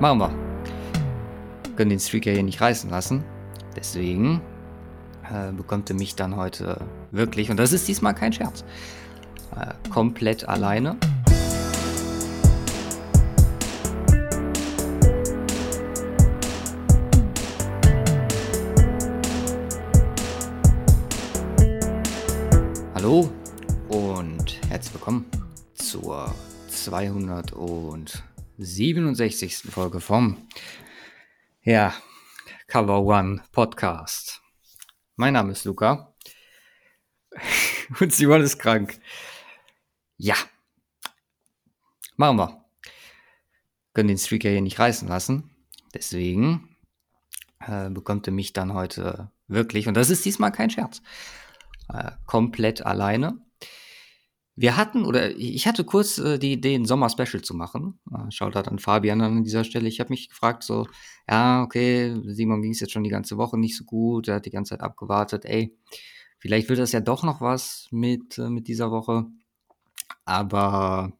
Machen wir. Können den Streaker hier nicht reißen lassen. Deswegen äh, bekommt er mich dann heute wirklich, und das ist diesmal kein Scherz, äh, komplett alleine. Hallo und herzlich willkommen zur 267. Folge vom ja, Cover One Podcast. Mein Name ist Luca und Simon ist krank. Ja, machen wir. Können den Streaker hier nicht reißen lassen. Deswegen äh, bekommt er mich dann heute wirklich, und das ist diesmal kein Scherz, äh, komplett alleine. Wir hatten, oder ich hatte kurz äh, die Idee, ein Sommer-Special zu machen. Äh, schaut halt an Fabian an dieser Stelle. Ich habe mich gefragt, so, ja, okay, Simon ging es jetzt schon die ganze Woche nicht so gut, er hat die ganze Zeit abgewartet, ey, vielleicht wird das ja doch noch was mit, äh, mit dieser Woche. Aber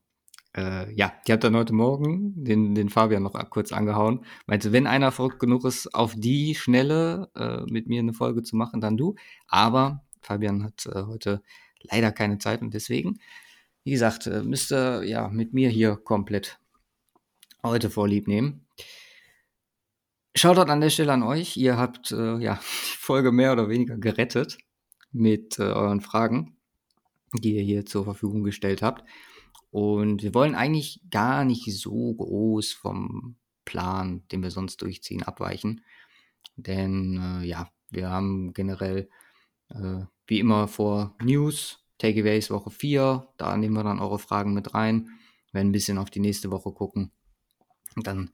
äh, ja, ich habe dann heute Morgen den, den Fabian noch kurz angehauen. Meinte, wenn einer verrückt genug ist, auf die Schnelle äh, mit mir eine Folge zu machen, dann du. Aber Fabian hat äh, heute leider keine Zeit und deswegen, wie gesagt, äh, müsst ihr ja mit mir hier komplett heute vorlieb nehmen. Shoutout an der Stelle an euch. Ihr habt äh, ja die Folge mehr oder weniger gerettet mit äh, euren Fragen, die ihr hier zur Verfügung gestellt habt. Und wir wollen eigentlich gar nicht so groß vom Plan, den wir sonst durchziehen, abweichen. Denn äh, ja, wir haben generell äh, wie immer vor News, Takeaways Woche 4. Da nehmen wir dann eure Fragen mit rein. Werden ein bisschen auf die nächste Woche gucken. Und dann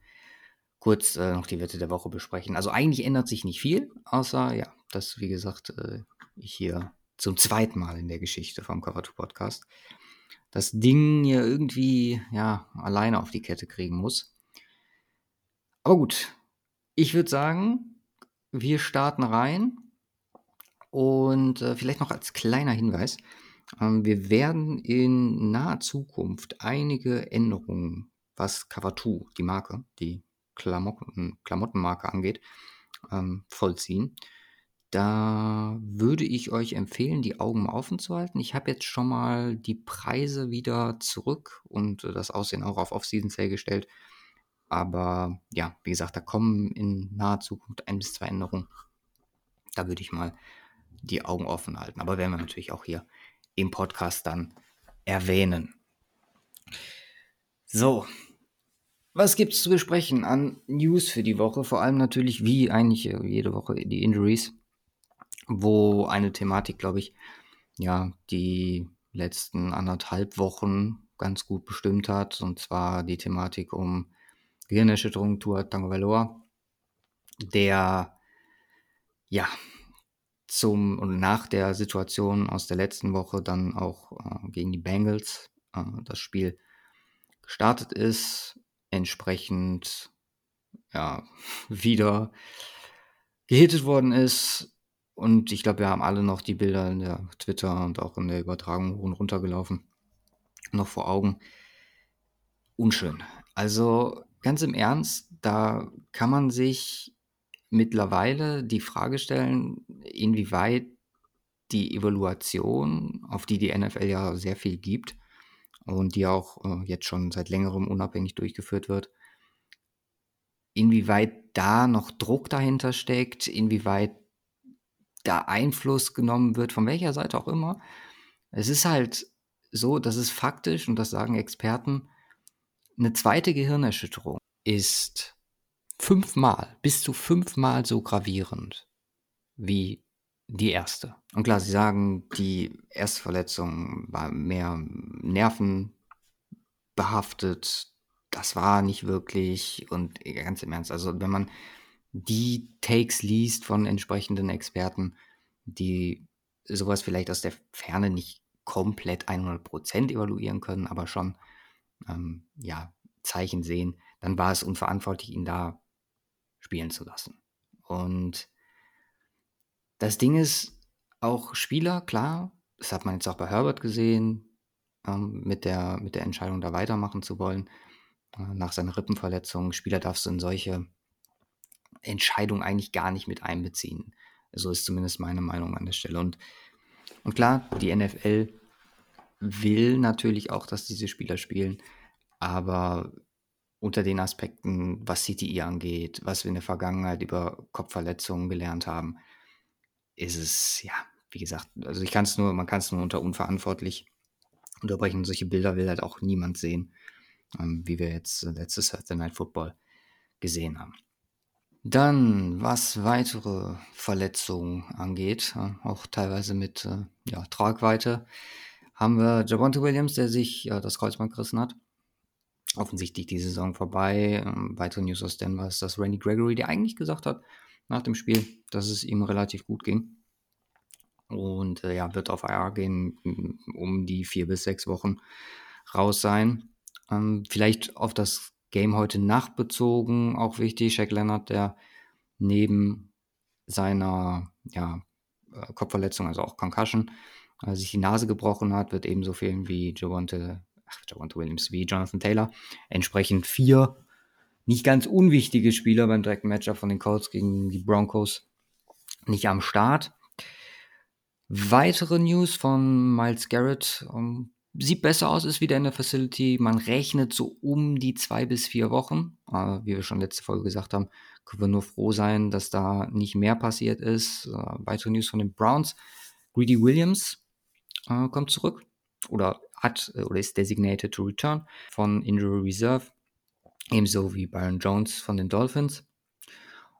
kurz äh, noch die Wette der Woche besprechen. Also eigentlich ändert sich nicht viel, außer ja, dass, wie gesagt, äh, ich hier zum zweiten Mal in der Geschichte vom Cover 2 Podcast das Ding hier irgendwie ja alleine auf die Kette kriegen muss. Aber gut, ich würde sagen, wir starten rein und äh, vielleicht noch als kleiner Hinweis, ähm, wir werden in naher Zukunft einige Änderungen, was Cover 2, die Marke, die Klamotten, Klamottenmarke angeht, ähm, vollziehen. Da würde ich euch empfehlen, die Augen offen zu halten. Ich habe jetzt schon mal die Preise wieder zurück und äh, das Aussehen auch auf Off-Season Sale gestellt. Aber ja, wie gesagt, da kommen in naher Zukunft ein bis zwei Änderungen. Da würde ich mal die Augen offen halten. Aber werden wir natürlich auch hier im Podcast dann erwähnen. So, was gibt es zu besprechen an News für die Woche? Vor allem natürlich wie eigentlich jede Woche die Injuries, wo eine Thematik, glaube ich, ja, die letzten anderthalb Wochen ganz gut bestimmt hat, und zwar die Thematik um Gehirnerschütterung Tua Tagovailoa, der ja zum und nach der Situation aus der letzten Woche dann auch äh, gegen die Bengals äh, das Spiel gestartet ist, entsprechend ja, wieder gehittet worden ist. Und ich glaube, wir haben alle noch die Bilder in der Twitter und auch in der Übertragung hoch und runter. Noch vor Augen. Unschön. Also ganz im Ernst, da kann man sich mittlerweile die Frage stellen, inwieweit die Evaluation, auf die die NFL ja sehr viel gibt und die auch äh, jetzt schon seit längerem unabhängig durchgeführt wird, inwieweit da noch Druck dahinter steckt, inwieweit da Einfluss genommen wird, von welcher Seite auch immer. Es ist halt so, dass es faktisch, und das sagen Experten, eine zweite Gehirnerschütterung ist fünfmal, bis zu fünfmal so gravierend wie die erste. Und klar, sie sagen, die erste Verletzung war mehr nervenbehaftet. Das war nicht wirklich. Und ganz im Ernst, also wenn man die Takes liest von entsprechenden Experten, die sowas vielleicht aus der Ferne nicht komplett 100% evaluieren können, aber schon ähm, ja, Zeichen sehen, dann war es unverantwortlich, ihn da spielen zu lassen. Und das Ding ist, auch Spieler, klar, das hat man jetzt auch bei Herbert gesehen, ähm, mit, der, mit der Entscheidung da weitermachen zu wollen. äh, nach seiner Rippenverletzung. Spieler darfst du in solche Entscheidungen eigentlich gar nicht mit einbeziehen. So ist zumindest meine Meinung an der Stelle. Und, und klar, die NFL will natürlich auch, dass diese Spieler spielen, aber unter den Aspekten, was CTI angeht, was wir in der Vergangenheit über Kopfverletzungen gelernt haben, ist es, ja, wie gesagt, also ich kann es nur, man kann es nur unter unverantwortlich unterbrechen. Solche Bilder will halt auch niemand sehen, ähm, wie wir jetzt letztes Saturday Night Football gesehen haben. Dann, was weitere Verletzungen angeht, äh, auch teilweise mit äh, ja, Tragweite, haben wir Javonte Williams, der sich äh, das Kreuzband gerissen hat offensichtlich die Saison vorbei. Ähm, weitere News aus Denver ist, dass Randy Gregory, der eigentlich gesagt hat nach dem Spiel, dass es ihm relativ gut ging. Und äh, ja, wird auf IR gehen, um die vier bis sechs Wochen raus sein. Ähm, vielleicht auf das Game heute Nacht bezogen, auch wichtig. Shaq Leonard, der neben seiner ja, äh, Kopfverletzung, also auch Concussion, äh, sich die Nase gebrochen hat, wird ebenso fehlen wie Javonte ach, Javante Williams wie Jonathan Taylor. Entsprechend vier nicht ganz unwichtige Spieler beim direkten Matchup von den Colts gegen die Broncos nicht am Start. Weitere News von Miles Garrett. Um, ähm, sieht besser aus, ist wieder in der Facility. Man rechnet so um die zwei bis vier Wochen. Uh, wie wir schon letzte Folge gesagt haben, können wir nur froh sein, dass da nicht mehr passiert ist. Uh, weitere News von den Browns. Greedy Williams uh, kommt zurück oder hat äh, oder ist designated to return von Injury Reserve, ebenso wie Byron Jones von den Dolphins.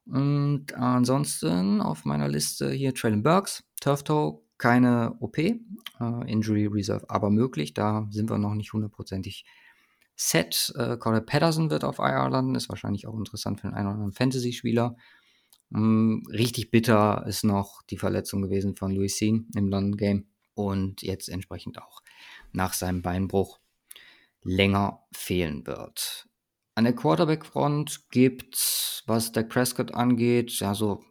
Und ansonsten auf meiner Liste hier Traylon Burks, Turf Toe, keine OP, äh, Injury Reserve aber möglich, da sind wir noch nicht hundertprozentig set. Äh, Corey Patterson wird auf IR landen, ist wahrscheinlich auch interessant für den einen oder anderen Fantasy-Spieler. Ähm, richtig bitter ist noch die Verletzung gewesen von Louis Sean im London Game und jetzt entsprechend auch nach seinem Beinbruch länger fehlen wird. An der Quarterback-Front gibt was Dak Prescott angeht, ja so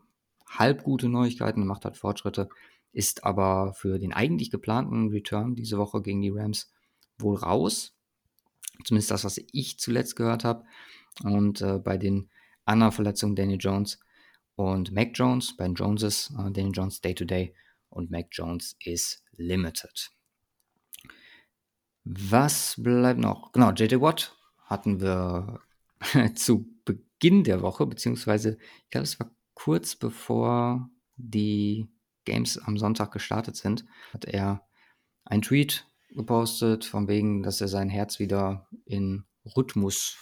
halb gute Neuigkeiten, macht halt Fortschritte, ist aber für den eigentlich geplanten Return diese Woche gegen die Rams wohl raus. Zumindest das, was ich zuletzt gehört habe. Und äh, bei den anderen Verletzungen Daniel Jones und Mac Jones, bei den Joneses, äh, Daniel Jones Day-to-Day -Day und Mac Jones ist limited. Was bleibt noch? Genau, JJ Watt hatten wir zu Beginn der Woche, beziehungsweise ich glaube, es war kurz bevor die Games am Sonntag gestartet sind, hat er einen Tweet gepostet, von wegen, dass er sein Herz wieder in Rhythmus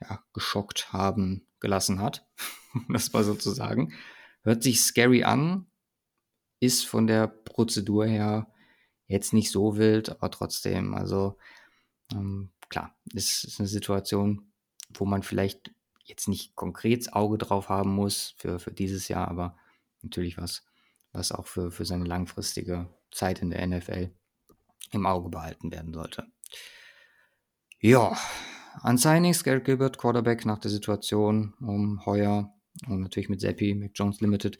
ja, geschockt haben gelassen hat. das war sozusagen. Hört sich scary an, ist von der Prozedur her jetzt nicht so wild, aber trotzdem, also ähm, klar, es ist eine Situation, wo man vielleicht jetzt nicht konkret Auge drauf haben muss für, für dieses Jahr, aber natürlich was, was auch für, für seine langfristige Zeit in der NFL im Auge behalten werden sollte. Ja, an Signings, Garrett Gilbert, Quarterback nach der Situation um Heuer und natürlich mit Seppi, Mac Jones Limited,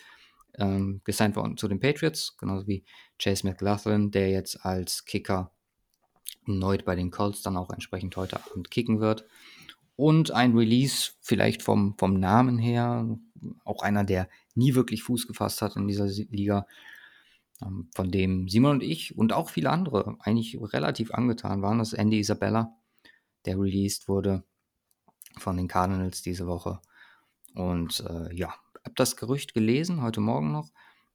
ähm, gesigned worden zu den Patriots, genauso wie Chase McLaughlin, der jetzt als Kicker erneut bei den Colts dann auch entsprechend heute Abend kicken wird. Und ein Release, vielleicht vom, vom Namen her, auch einer, der nie wirklich Fuß gefasst hat in dieser Liga, ähm, von dem Simon und ich und auch viele andere eigentlich relativ angetan waren, das ist Andy Isabella, der released wurde von den Cardinals diese Woche. Und äh, ja, habe das Gerücht gelesen, heute Morgen noch,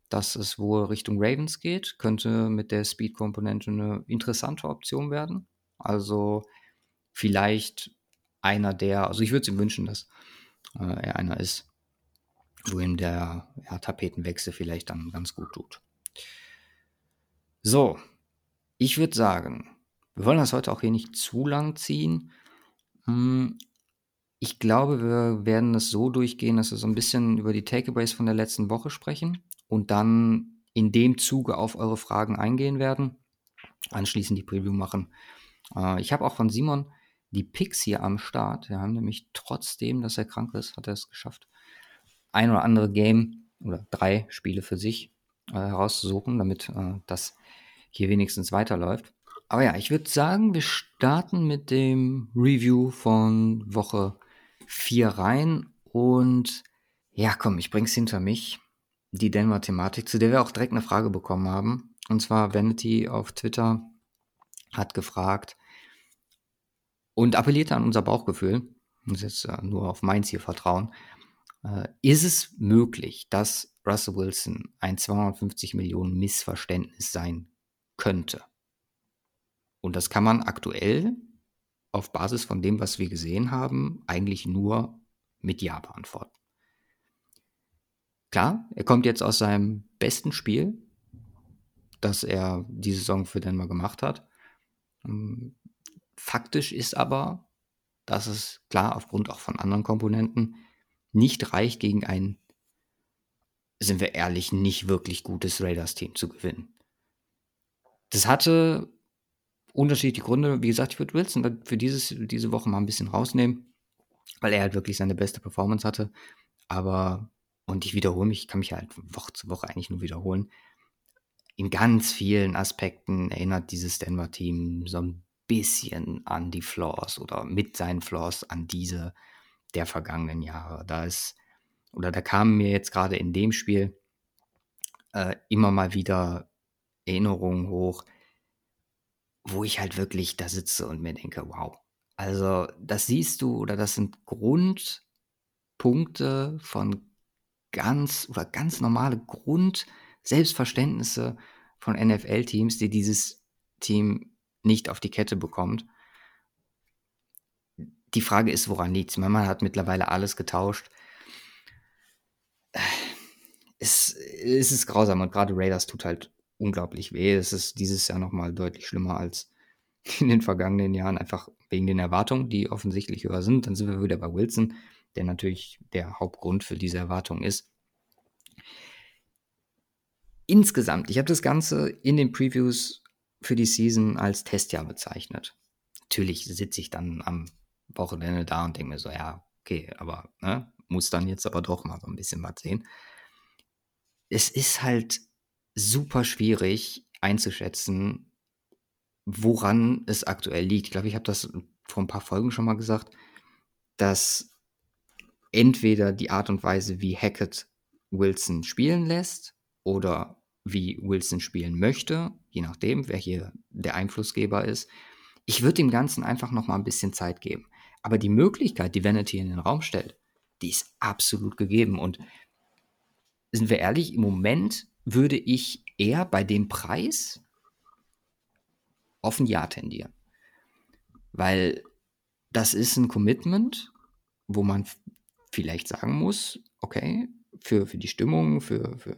dass es wohl Richtung Ravens geht. Könnte mit der Speed-Komponente eine interessante Option werden. Also vielleicht einer der, also ich würde es ihm wünschen, dass äh, er einer ist, wo ihm der ja, Tapetenwechsel vielleicht dann ganz gut tut. So, ich würde sagen, wir wollen das heute auch hier nicht zu lang ziehen. Ich glaube, wir werden das so durchgehen, dass wir so ein bisschen über die Takeaways von der letzten Woche sprechen und dann in dem Zuge auf eure Fragen eingehen werden. Anschließend die Preview machen. Äh, ich habe auch von Simon die Picks hier am Start. Wir haben nämlich trotzdem, dass er krank ist, hat er es geschafft, ein oder andere Game oder drei Spiele für sich äh, herauszusuchen, damit äh, das hier wenigstens weiterläuft. Aber ja, ich würde sagen, wir starten mit dem Review von Woche 4 rein. Und ja, komm, ich bring's hinter mich. Die Denver-Thematik, zu der wir auch direkt eine Frage bekommen haben. Und zwar Vanity auf Twitter hat gefragt und appelliert an unser Bauchgefühl. Muss jetzt äh, nur auf meins hier vertrauen. Äh, ist es möglich, dass Russell Wilson ein 250 Millionen Missverständnis sein könnte? Und das kann man aktuell auf Basis von dem, was wir gesehen haben, eigentlich nur mit Ja beantworten. Klar, er kommt jetzt aus seinem besten Spiel, das er diese Saison für Denver gemacht hat. Ähm, faktisch ist aber, dass es klar aufgrund auch von anderen Komponenten nicht reicht, gegen ein, sind wir ehrlich, nicht wirklich gutes Raiders-Team zu gewinnen. Das hatte unterschiedliche Gründe. Wie gesagt, ich würde Wilson für dieses, diese Woche mal ein bisschen rausnehmen, weil er halt wirklich seine beste Performance hatte. Aber, und ich wiederhole mich, ich kann mich halt Woche zu Woche eigentlich nur wiederholen. In ganz vielen Aspekten erinnert dieses Denver-Team so ein bisschen an die Flaws oder mit seinen Flaws an diese der vergangenen Jahre. Da ist, oder da kamen mir jetzt gerade in dem Spiel äh, immer mal wieder Erinnerungen hoch, wo ich halt wirklich da sitze und mir denke, wow. Also, das siehst du oder das sind Grundpunkte von ganz oder ganz normale Grund-Selbstverständnisse von NFL-Teams, die dieses Team nicht auf die Kette bekommt. Die Frage ist, woran liegt es? Man hat mittlerweile alles getauscht. Es, es ist grausam und gerade Raiders tut halt unglaublich weh. Es ist dieses Jahr nochmal deutlich schlimmer als in den vergangenen Jahren, einfach wegen den Erwartungen, die offensichtlich höher sind. Dann sind wir wieder bei Wilson, der natürlich der Hauptgrund für diese Erwartung ist. Insgesamt, ich habe das Ganze in den Previews für die Season als Testjahr bezeichnet. Natürlich sitze ich dann am Wochenende da und denke mir so, ja, okay, aber ne, muss dann jetzt aber doch mal so ein bisschen was sehen. Es ist halt super schwierig einzuschätzen, woran es aktuell liegt. Ich glaube, ich habe das vor ein paar Folgen schon mal gesagt, dass entweder die Art und Weise, wie Hackett Wilson spielen lässt oder wie Wilson spielen möchte, je nachdem, wer hier der Einflussgeber ist. Ich würde dem Ganzen einfach noch mal ein bisschen Zeit geben. Aber die Möglichkeit, die Vanity in den Raum stellt, die ist absolut gegeben. Und sind wir ehrlich, im Moment würde ich eher bei dem Preis auf ein Ja tendieren. Weil das ist ein Commitment, wo man vielleicht sagen muss, okay, für, für die Stimmung, für, für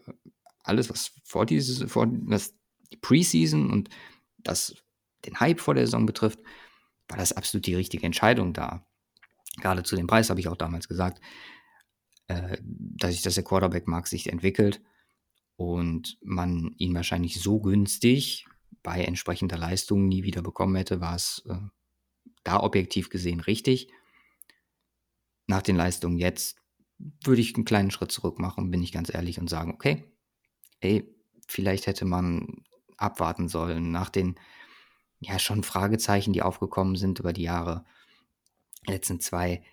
alles, was vor dieses, vor was die Preseason und das, den Hype vor der Saison betrifft, war das absolut die richtige Entscheidung da. Gerade zu dem Preis habe ich auch damals gesagt, äh, dass ich, dass der Quarterback-Markt sich entwickelt und man ihn wahrscheinlich so günstig bei entsprechender Leistung nie wieder bekommen hätte, war es äh, da objektiv gesehen richtig. Nach den Leistungen jetzt würde ich einen kleinen Schritt zurück machen, bin ich ganz ehrlich und sagen, okay, ey, vielleicht hätte man abwarten sollen nach den ja schon Fragezeichen, die aufgekommen sind über die Jahre, letzten zwei.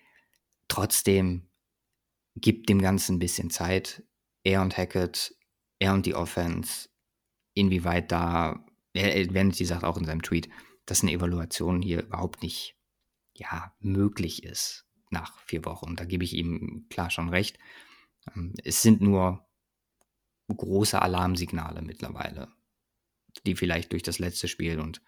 Trotzdem gibt dem Ganzen ein bisschen Zeit. Er und Hackett er und die Offense, inwieweit da, er, Vanity sagt auch in seinem Tweet, dass eine Evaluation hier überhaupt nicht ja, möglich ist nach vier Wochen. Da gebe ich ihm klar schon recht. Ähm, es sind nur große Alarmsignale mittlerweile, die vielleicht durch das letzte Spiel und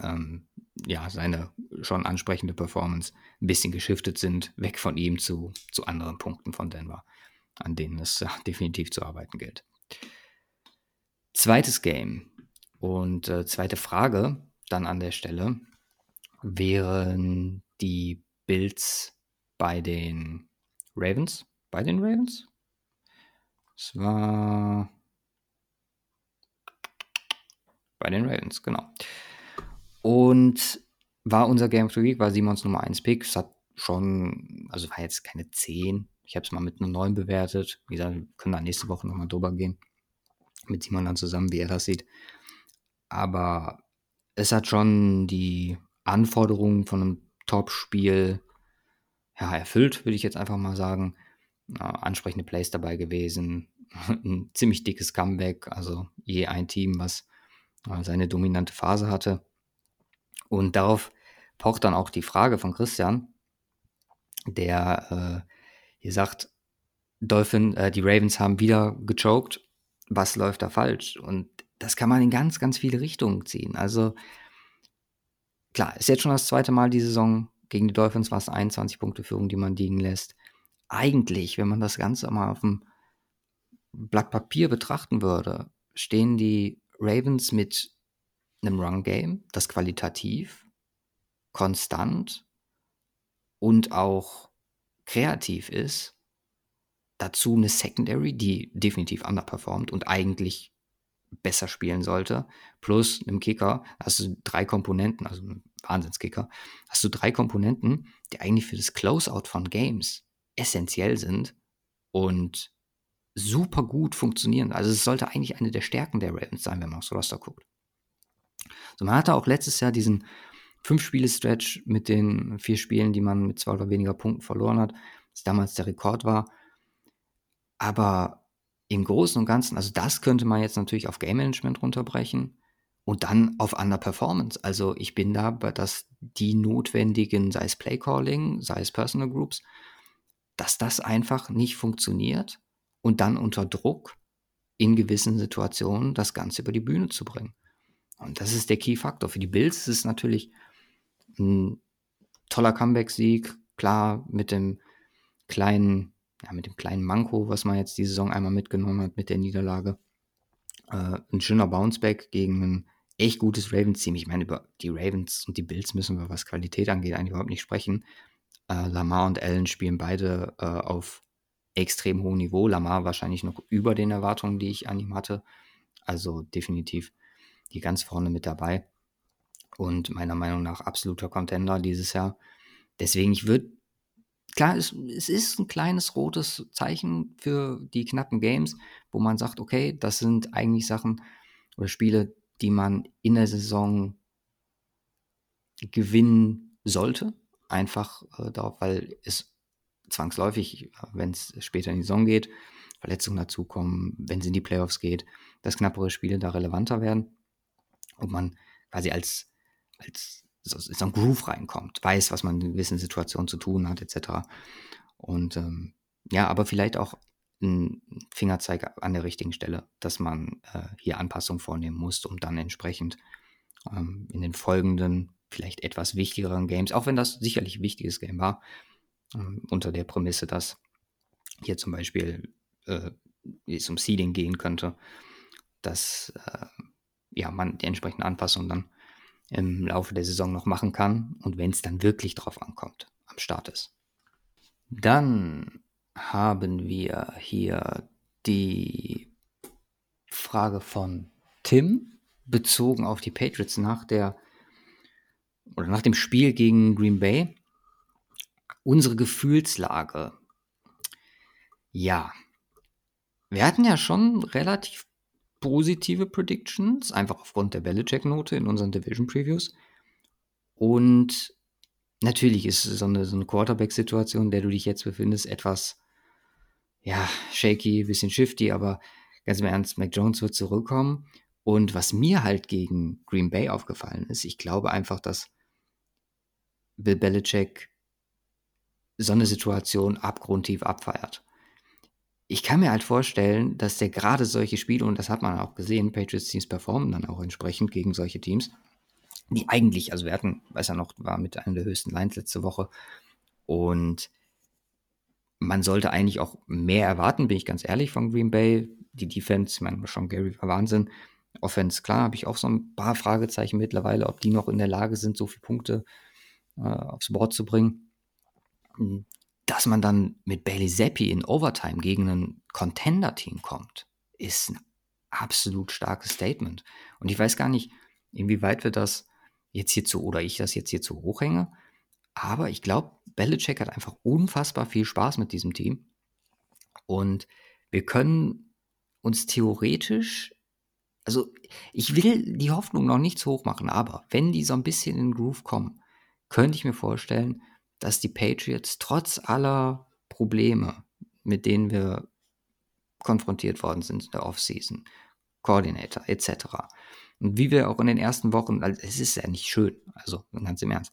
ähm, ja, seine schon ansprechende Performance ein bisschen geschiftet sind, weg von ihm zu, zu anderen Punkten von Denver an denen es äh, definitiv zu arbeiten gilt. Zweites Game und äh, zweite Frage dann an der Stelle wären die Bills bei den Ravens. Bei den Ravens? Es war bei den Ravens, genau. Und war unser Game of the Week, war Simons Nummer 1 Pick. Es hat schon, also war jetzt keine 10, ich habe es mal mit einer 9 bewertet. Wie gesagt, wir können da nächste Woche nochmal drüber gehen. Mit Simon dann zusammen, wie er das sieht. Aber es hat schon die Anforderungen von einem Top-Spiel ja, erfüllt, würde ich jetzt einfach mal sagen. Äh, ansprechende Plays dabei gewesen, ein ziemlich dickes Comeback, also je ein Team, was seine dominante Phase hatte. Und darauf pocht dann auch die Frage von Christian, der äh, hier sagt, Dolphin, äh, die Ravens haben wieder gechoked. Was läuft da falsch? Und das kann man in ganz, ganz viele Richtungen ziehen. Also klar, ist jetzt schon das zweite Mal die Saison. Gegen die Dolphins war es 21 Punkte Führung, die man liegen lässt. Eigentlich, wenn man das Ganze mal auf dem Blatt Papier betrachten würde, stehen die Ravens mit einem Run-Game, das qualitativ, konstant und auch kreativ ist. Dazu eine Secondary, die definitiv underperformt und eigentlich besser spielen sollte. Plus einem Kicker hast du drei Komponenten, also einen Wahnsinnskicker, hast du drei Komponenten, die eigentlich für das Closeout von Games essentiell sind und super gut funktionieren. Also es sollte eigentlich eine der Stärken der Ravens sein, wenn man aufs Roster guckt. So, man hatte auch letztes Jahr diesen Fünf-Spiele-Stretch mit den vier Spielen, die man mit zwei oder weniger Punkten verloren hat, was damals der Rekord war. Aber im Großen und Ganzen, also das könnte man jetzt natürlich auf Game Management runterbrechen und dann auf Underperformance. Also ich bin da, dass die notwendigen, sei es Play Calling, sei es Personal Groups, dass das einfach nicht funktioniert und dann unter Druck in gewissen Situationen das Ganze über die Bühne zu bringen. Und das ist der Key-Faktor. Für die Bills ist es natürlich ein toller Comeback-Sieg, klar mit dem kleinen, ja, mit dem kleinen Manko, was man jetzt die Saison einmal mitgenommen hat mit der Niederlage. Äh, ein schöner Bounceback gegen ein echt gutes Ravens-Team. Ich meine, über die Ravens und die Bills müssen wir, was Qualität angeht, eigentlich überhaupt nicht sprechen. Äh, Lamar und Allen spielen beide äh, auf extrem hohem Niveau. Lamar wahrscheinlich noch über den Erwartungen, die ich an ihm hatte. Also definitiv die ganz vorne mit dabei. Und meiner Meinung nach absoluter Contender dieses Jahr. Deswegen, ich würde, klar, es, es ist ein kleines rotes Zeichen für die knappen Games, wo man sagt, okay, das sind eigentlich Sachen oder Spiele, die man in der Saison gewinnen sollte. Einfach äh, darauf, weil es zwangsläufig, wenn es später in die Saison geht, Verletzungen dazukommen, wenn es in die Playoffs geht, dass knappere Spiele da relevanter werden und man quasi als, als so, so ein Groove reinkommt, weiß, was man in gewissen Situationen zu tun hat, etc. Und ähm, ja, aber vielleicht auch ein Fingerzeig an der richtigen Stelle, dass man äh, hier Anpassungen vornehmen muss, um dann entsprechend ähm, in den folgenden, vielleicht etwas wichtigeren Games, auch wenn das sicherlich ein wichtiges Game war, ähm, unter der Prämisse, dass hier zum Beispiel äh, es um Seeding gehen könnte, dass äh, ja, man die entsprechenden Anpassungen dann im Laufe der Saison noch machen kann und wenn es dann wirklich drauf ankommt, am Start ist. Dann haben wir hier die Frage von Tim bezogen auf die Patriots nach der oder nach dem Spiel gegen Green Bay unsere Gefühlslage. Ja, wir hatten ja schon relativ positive Predictions, einfach aufgrund der Belichick-Note in unseren Division-Previews. Und natürlich ist so eine, so eine Quarterback-Situation, in der du dich jetzt befindest, etwas, ja, shaky, bisschen shifty, aber ganz im Ernst, Mac Jones wird zurückkommen. Und was mir halt gegen Green Bay aufgefallen ist, ich glaube einfach, dass Bill Belichick so eine Situation abgrundtief abfeiert. Ich kann mir halt vorstellen, dass der gerade solche Spiele, und das hat man auch gesehen, Patriots-Teams performen dann auch entsprechend gegen solche Teams, die eigentlich, also wir hatten, weiß ja noch, war mit einer der höchsten Lines letzte Woche und man sollte eigentlich auch mehr erwarten, bin ich ganz ehrlich, von Green Bay. Die Defense, ich meine, Sean Gary war Wahnsinn. Offense, klar, habe ich auch so ein paar Fragezeichen mittlerweile, ob die noch in der Lage sind, so viele Punkte äh, aufs Board zu bringen dass man dann mit Bailey Zappi in Overtime gegen ein Contender-Team kommt, ist ein absolut starkes Statement. Und ich weiß gar nicht, inwieweit wir das jetzt hier zu, oder ich das jetzt hier zu hoch hänge, aber ich glaube, Belichick hat einfach unfassbar viel Spaß mit diesem Team. Und wir können uns theoretisch also ich will die Hoffnung noch nicht zu hoch machen, aber wenn die so ein bisschen in den Groove kommen, könnte ich mir vorstellen, dass die Patriots trotz aller Probleme, mit denen wir konfrontiert worden sind in der Offseason, Coordinator etc. Und wie wir auch in den ersten Wochen, also es ist ja nicht schön, also ganz im Ernst,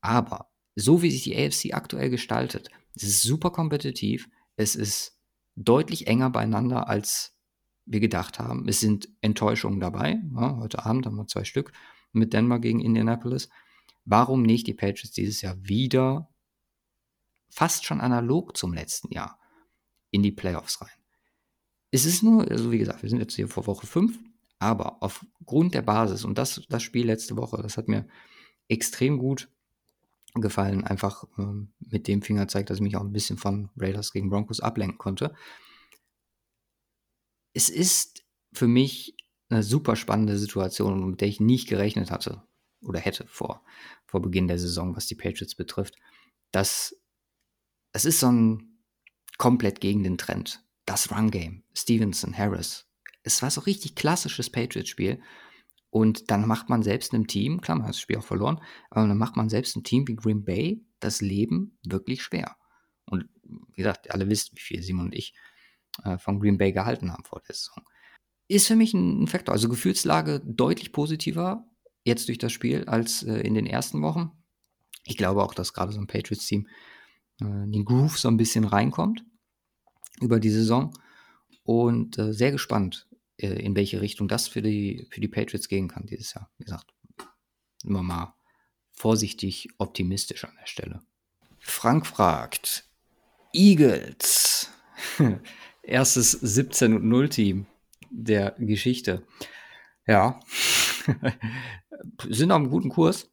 aber so wie sich die AFC aktuell gestaltet, es ist super kompetitiv, es ist deutlich enger beieinander, als wir gedacht haben. Es sind Enttäuschungen dabei. Ja, heute Abend haben wir zwei Stück mit Denver gegen Indianapolis. Warum nicht die Patriots dieses Jahr wieder fast schon analog zum letzten Jahr in die Playoffs rein? Es ist nur, also wie gesagt, wir sind jetzt hier vor Woche 5, aber aufgrund der Basis und das, das Spiel letzte Woche, das hat mir extrem gut gefallen, einfach ähm, mit dem Fingerzeig, dass ich mich auch ein bisschen von Raiders gegen Broncos ablenken konnte. Es ist für mich eine super spannende Situation, mit der ich nicht gerechnet hatte oder hätte vor, vor Beginn der Saison, was die Patriots betrifft. Das, es ist so ein komplett gegen den Trend das Run-Game, Stevenson, Harris. Es war so richtig klassisches Patriots-Spiel. Und dann macht man selbst einem Team, klar, man hat das Spiel auch verloren, aber dann macht man selbst ein Team wie Green Bay das Leben wirklich schwer. Und wie gesagt, alle wisst, wie viel Simon und ich äh, von Green Bay gehalten haben vor der Saison. Ist für mich ein Faktor. Also Gefühlslage deutlich positiver jetzt durch das Spiel als äh, in den ersten Wochen. Ich glaube auch, dass gerade so ein Patriots-Team äh, den Groove so ein bisschen reinkommt über die Saison und äh, sehr gespannt, äh, in welche Richtung das für die, für die Patriots gehen kann dieses Jahr. Wie gesagt, immer mal vorsichtig optimistisch an der Stelle. Frank fragt, Eagles, erstes 17 und 0 Team der Geschichte. Ja, sind auf einem guten Kurs.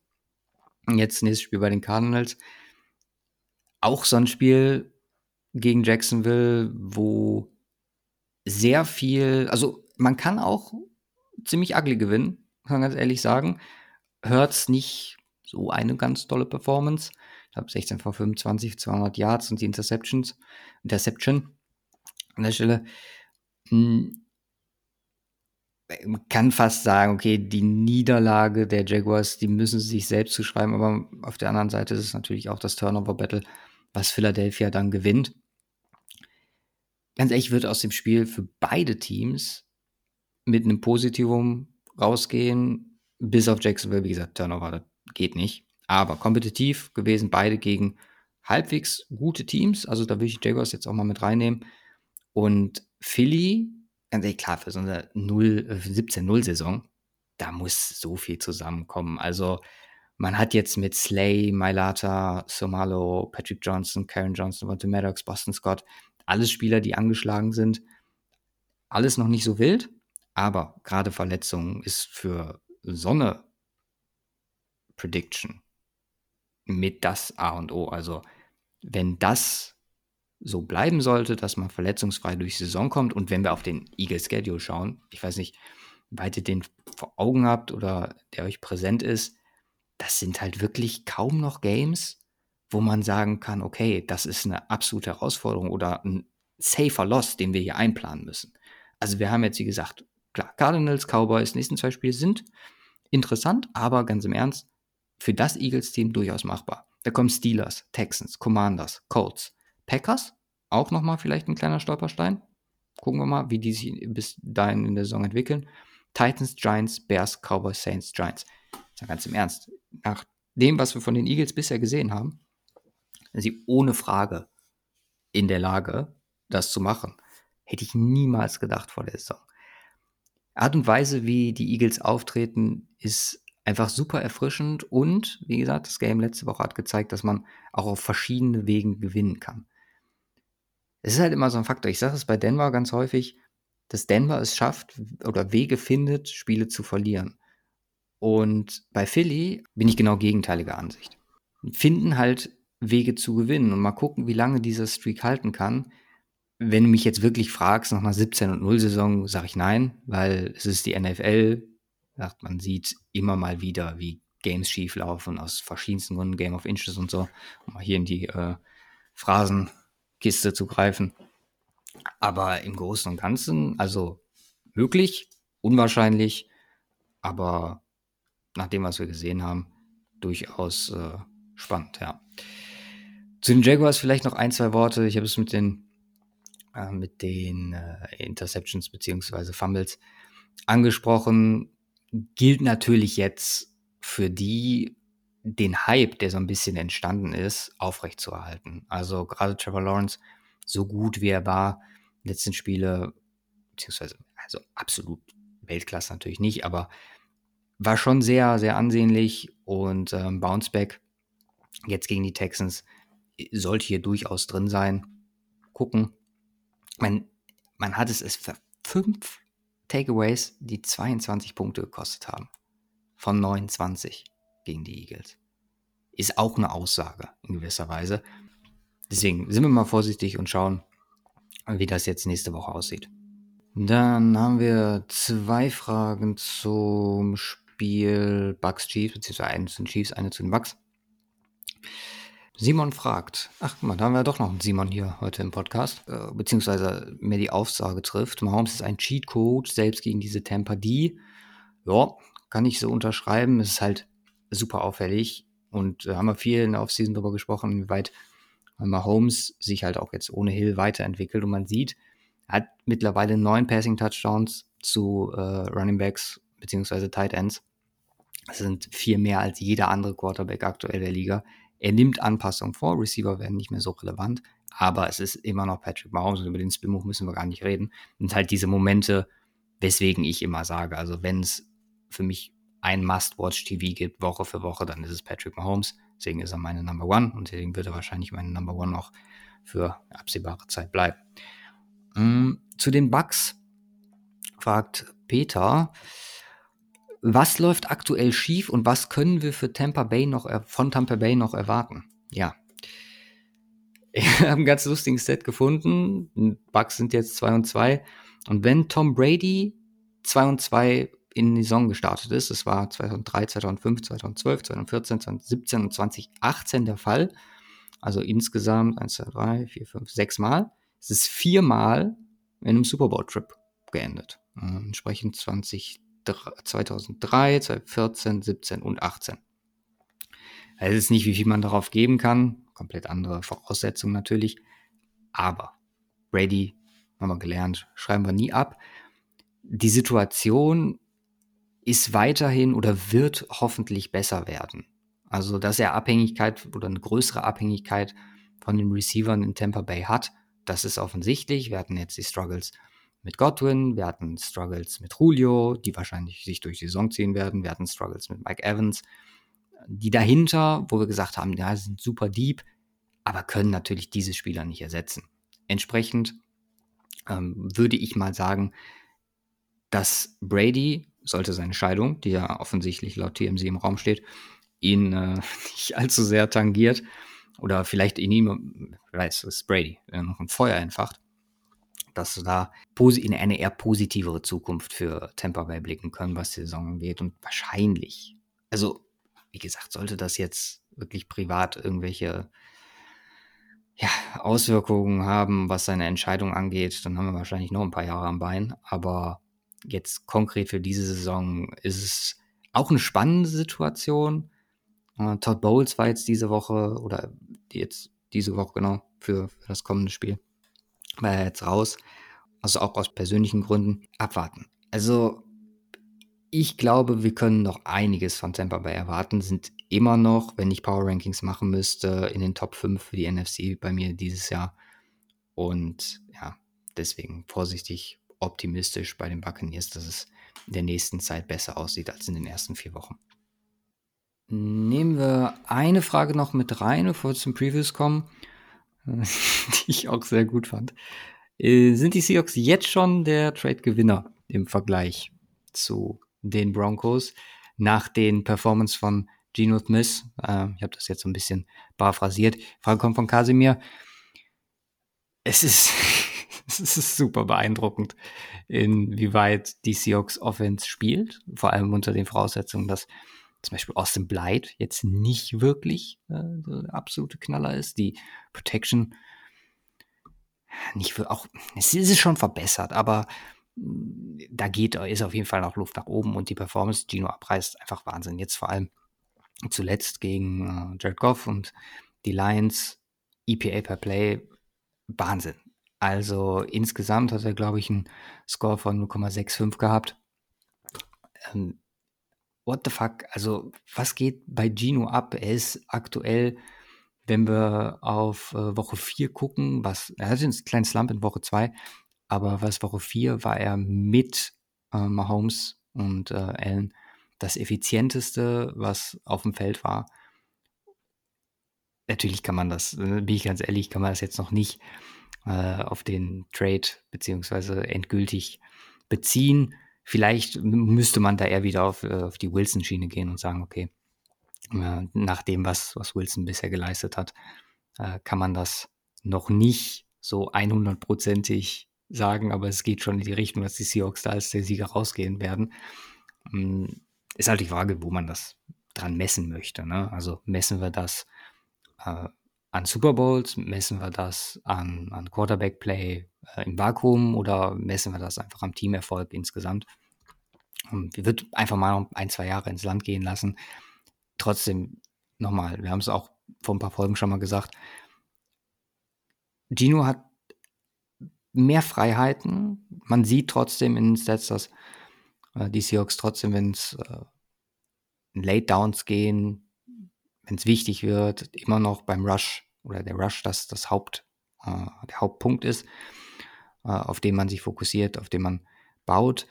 Jetzt nächstes Spiel bei den Cardinals. Auch so ein Spiel, gegen Jacksonville, wo sehr viel, also man kann auch ziemlich ugly gewinnen, kann man ganz ehrlich sagen. Hurts nicht so eine ganz tolle Performance. Ich glaube 16 vor 25, 200 Yards und die Interceptions, Interception an der Stelle. Hm, man kann fast sagen, okay, die Niederlage der Jaguars, die müssen sie sich selbst zuschreiben, aber auf der anderen Seite ist es natürlich auch das Turnover-Battle, was Philadelphia dann gewinnt ganz ehrlich, wird aus dem Spiel für beide Teams mit einem Positivum rausgehen, bis auf Jacksonville, wie gesagt, Turnover geht nicht. Aber kompetitiv gewesen, beide gegen halbwegs gute Teams. Also da will ich die Jaguars jetzt auch mal mit reinnehmen. Und Philly, ganz ehrlich, klar, für so eine 17-0-Saison, da muss so viel zusammenkommen. Also man hat jetzt mit Slay, Mailata, Somalo, Patrick Johnson, Karen Johnson, Monte Maddox, Boston Scott, alles Spieler, die angeschlagen sind. Alles noch nicht so wild, aber gerade Verletzungen ist für Sonne Prediction mit das A und O. Also, wenn das so bleiben sollte, dass man verletzungsfrei durch die Saison kommt und wenn wir auf den Eagle Schedule schauen, ich weiß nicht, weit ihr den vor Augen habt oder der euch präsent ist, das sind halt wirklich kaum noch Games, wo man sagen kann, okay, das ist eine absolute Herausforderung oder ein safer Loss, den wir hier einplanen müssen. Also wir haben jetzt, wie gesagt, klar, Cardinals, Cowboys, nächsten zwei Spiele sind interessant, aber ganz im Ernst, für das Eagles-Team durchaus machbar. Da kommen Steelers, Texans, Commanders, Colts, Packers, auch nochmal vielleicht ein kleiner Stolperstein. Gucken wir mal, wie die sich bis dahin in der Saison entwickeln. Titans, Giants, Bears, Cowboys, Saints, Giants. Ist ja ganz im Ernst. Nach dem, was wir von den Eagles bisher gesehen haben, sind sie ohne Frage in der Lage, das zu machen. Hätte ich niemals gedacht vor der Saison. Art und Weise, wie die Eagles auftreten, ist einfach super erfrischend und, wie gesagt, das Game letzte Woche hat gezeigt, dass man auch auf verschiedene Wegen gewinnen kann. Es ist halt immer so ein Faktor. Ich sage es bei Denver ganz häufig, dass Denver es schafft oder Wege findet, Spiele zu verlieren. Und bei Philly bin ich genau gegenteiliger Ansicht. Finden halt Wege zu gewinnen und mal gucken, wie lange dieser Streak halten kann. Wenn du mich jetzt wirklich fragst, nach einer 17 und 0 Saison, sage ich nein, weil es ist die NFL. Man sieht immer mal wieder, wie Games schief laufen aus verschiedensten Gründen, Game of Inches und so, um mal hier in die äh, Phrasenkiste zu greifen. Aber im Großen und Ganzen, also möglich, unwahrscheinlich, aber nach dem, was wir gesehen haben, durchaus äh, spannend, ja. Zu den Jaguars vielleicht noch ein, zwei Worte. Ich habe es mit den, äh, mit den äh, Interceptions bzw. Fumbles angesprochen. Gilt natürlich jetzt für die, den Hype, der so ein bisschen entstanden ist, aufrechtzuerhalten. Also gerade Trevor Lawrence, so gut wie er war, letzten Spiele, beziehungsweise also absolut Weltklasse natürlich nicht, aber war schon sehr, sehr ansehnlich und ähm, Bounceback jetzt gegen die Texans sollte hier durchaus drin sein. Gucken. Man, man hat es, es für fünf Takeaways, die 22 Punkte gekostet haben. Von 29 gegen die Eagles. Ist auch eine Aussage in gewisser Weise. Deswegen sind wir mal vorsichtig und schauen, wie das jetzt nächste Woche aussieht. Dann haben wir zwei Fragen zum Spiel Bucks Chiefs, beziehungsweise eine zu den Chiefs, eine zu den Bucks. Simon fragt, ach guck mal, da haben wir doch noch einen Simon hier heute im Podcast, äh, beziehungsweise mir die Aussage trifft, Mahomes ist ein Cheatcode, selbst gegen diese Tampa D. Ja, kann ich so unterschreiben, es ist halt super auffällig und äh, haben wir viel in der Offseason darüber gesprochen, inwieweit Mahomes sich halt auch jetzt ohne Hill weiterentwickelt und man sieht, er hat mittlerweile neun Passing Touchdowns zu äh, Running Backs beziehungsweise Tight Ends. Das sind vier mehr als jeder andere Quarterback aktuell der Liga. Er nimmt Anpassungen vor, Receiver werden nicht mehr so relevant, aber es ist immer noch Patrick Mahomes und über den Spin-Move müssen wir gar nicht reden. Und halt diese Momente, weswegen ich immer sage, also wenn es für mich ein Must-Watch-TV gibt, Woche für Woche, dann ist es Patrick Mahomes. Deswegen ist er meine Number One und deswegen wird er wahrscheinlich meine Number One auch für absehbare Zeit bleiben. Mm, zu den Bugs fragt Peter, was läuft aktuell schief und was können wir für Tampa Bay noch von Tampa Bay noch erwarten? Ja. Ich habe ein ganz lustiges Set gefunden. Bugs sind jetzt 2 und 2. Und wenn Tom Brady 2 und 2 in die Saison gestartet ist, das war 2003, 2005, 2012, 2014, 2017 und 2018 der Fall, also insgesamt 1, 2, 3, 4, 5, 6 Mal, es ist viermal in einem Super Bowl-Trip geendet. Äh, entsprechend 20, 2003, 2014, 17 und 18. Es ist nicht, wie viel man darauf geben kann. Komplett andere Voraussetzungen natürlich. Aber Brady, haben wir gelernt, schreiben wir nie ab. Die Situation ist weiterhin oder wird hoffentlich besser werden. Also, dass er Abhängigkeit oder eine größere Abhängigkeit von den Receivern in Tampa Bay hat, das ist offensichtlich. Wir hatten jetzt die Struggles mit Godwin, wir hatten Struggles mit Julio, die wahrscheinlich sich durch die Saison ziehen werden, wir hatten Struggles mit Mike Evans. Die dahinter, wo wir gesagt haben, ja, sind super deep, aber können natürlich diese Spieler nicht ersetzen. Entsprechend ähm, würde ich mal sagen, dass Brady, sollte seine Scheidung, die ja offensichtlich laut TMZ im Raum steht, ihn äh, nicht allzu sehr tangiert oder vielleicht in ihm, weiß, es ist Brady, noch ein Feuer entfacht dass wir da in eine eher positivere Zukunft für Tampa Bay blicken können, was die Saison angeht. Und wahrscheinlich, also wie gesagt, sollte das jetzt wirklich privat irgendwelche ja, Auswirkungen haben, was seine Entscheidung angeht, dann haben wir wahrscheinlich noch ein paar Jahre am Bein. Aber jetzt konkret für diese Saison ist es auch eine spannende Situation. Uh, Todd Bowles war jetzt diese Woche oder jetzt diese Woche genau für, für das kommende Spiel war er jetzt raus. Also auch aus persönlichen Gründen. Abwarten. Also ich glaube, wir können noch einiges von Tampa Bay erwarten. Sind immer noch, wenn ich Power Rankings machen müsste, in den Top 5 für die NFC bei mir dieses Jahr. Und ja, deswegen vorsichtig optimistisch bei den Buccaneers, dass es in der nächsten Zeit besser aussieht als in den ersten vier Wochen. Nehmen wir eine Frage noch mit rein, bevor wir zum Previews kommen. die ich auch sehr gut fand. Äh, sind die Seahawks jetzt schon der Trade-Gewinner im Vergleich zu den Broncos nach den Performance von Geno Smith? Äh, ich habe das jetzt so ein bisschen paraphrasiert. Frage kommt von Casimir. Es ist, es ist super beeindruckend, inwieweit die Seahawks Offense spielt. Vor allem unter den Voraussetzungen, dass zum Beispiel Austin Blight jetzt nicht wirklich äh, der absolute Knaller ist. Die Protection nicht für auch, es ist schon verbessert, aber da geht, ist auf jeden Fall noch Luft nach oben und die Performance, die Gino abreißt, einfach Wahnsinn. Jetzt vor allem zuletzt gegen äh, Jared Goff und die Lions, EPA per Play, Wahnsinn. Also insgesamt hat er, glaube ich, einen Score von 0,65 gehabt. Ähm, what the fuck? Also, was geht bei Gino ab? Er ist aktuell, wenn wir auf äh, Woche 4 gucken, was, er hatte einen kleinen Slump in Woche 2, aber was Woche 4 war er mit äh, Mahomes und äh, Allen das effizienteste, was auf dem Feld war. Natürlich kann man das, äh, bin ich ganz ehrlich, kann man das jetzt noch nicht äh, auf den Trade beziehungsweise endgültig beziehen. Vielleicht müsste man da eher wieder auf, äh, auf die Wilson-Schiene gehen und sagen, okay, äh, nach dem, was, was Wilson bisher geleistet hat, kann man das noch nicht so 100%ig sagen, aber es geht schon in die Richtung, dass die Seahawks da als der Sieger rausgehen werden. Ähm, ist halt die Frage, wo man das dran messen möchte. Ne? Also messen wir das an Super Bowls, messen wir das an, an Quarterback-Play äh, im Vakuum oder messen wir das einfach am Teamerfolg insgesamt? Und wir wird einfach mal ein, zwei Jahre ins Land gehen lassen. Trotzdem, nochmal, wir haben es auch vor ein paar Folgen schon mal gesagt, Gino hat mehr Freiheiten. Man sieht trotzdem in den Stats, dass äh, die Seahawks trotzdem, wenn es äh, Late Downs gehen, wenn es wichtig wird, immer noch beim Rush oder der Rush das, das Haupt, äh, der Hauptpunkt ist, äh, auf den man sich fokussiert, auf den man baut.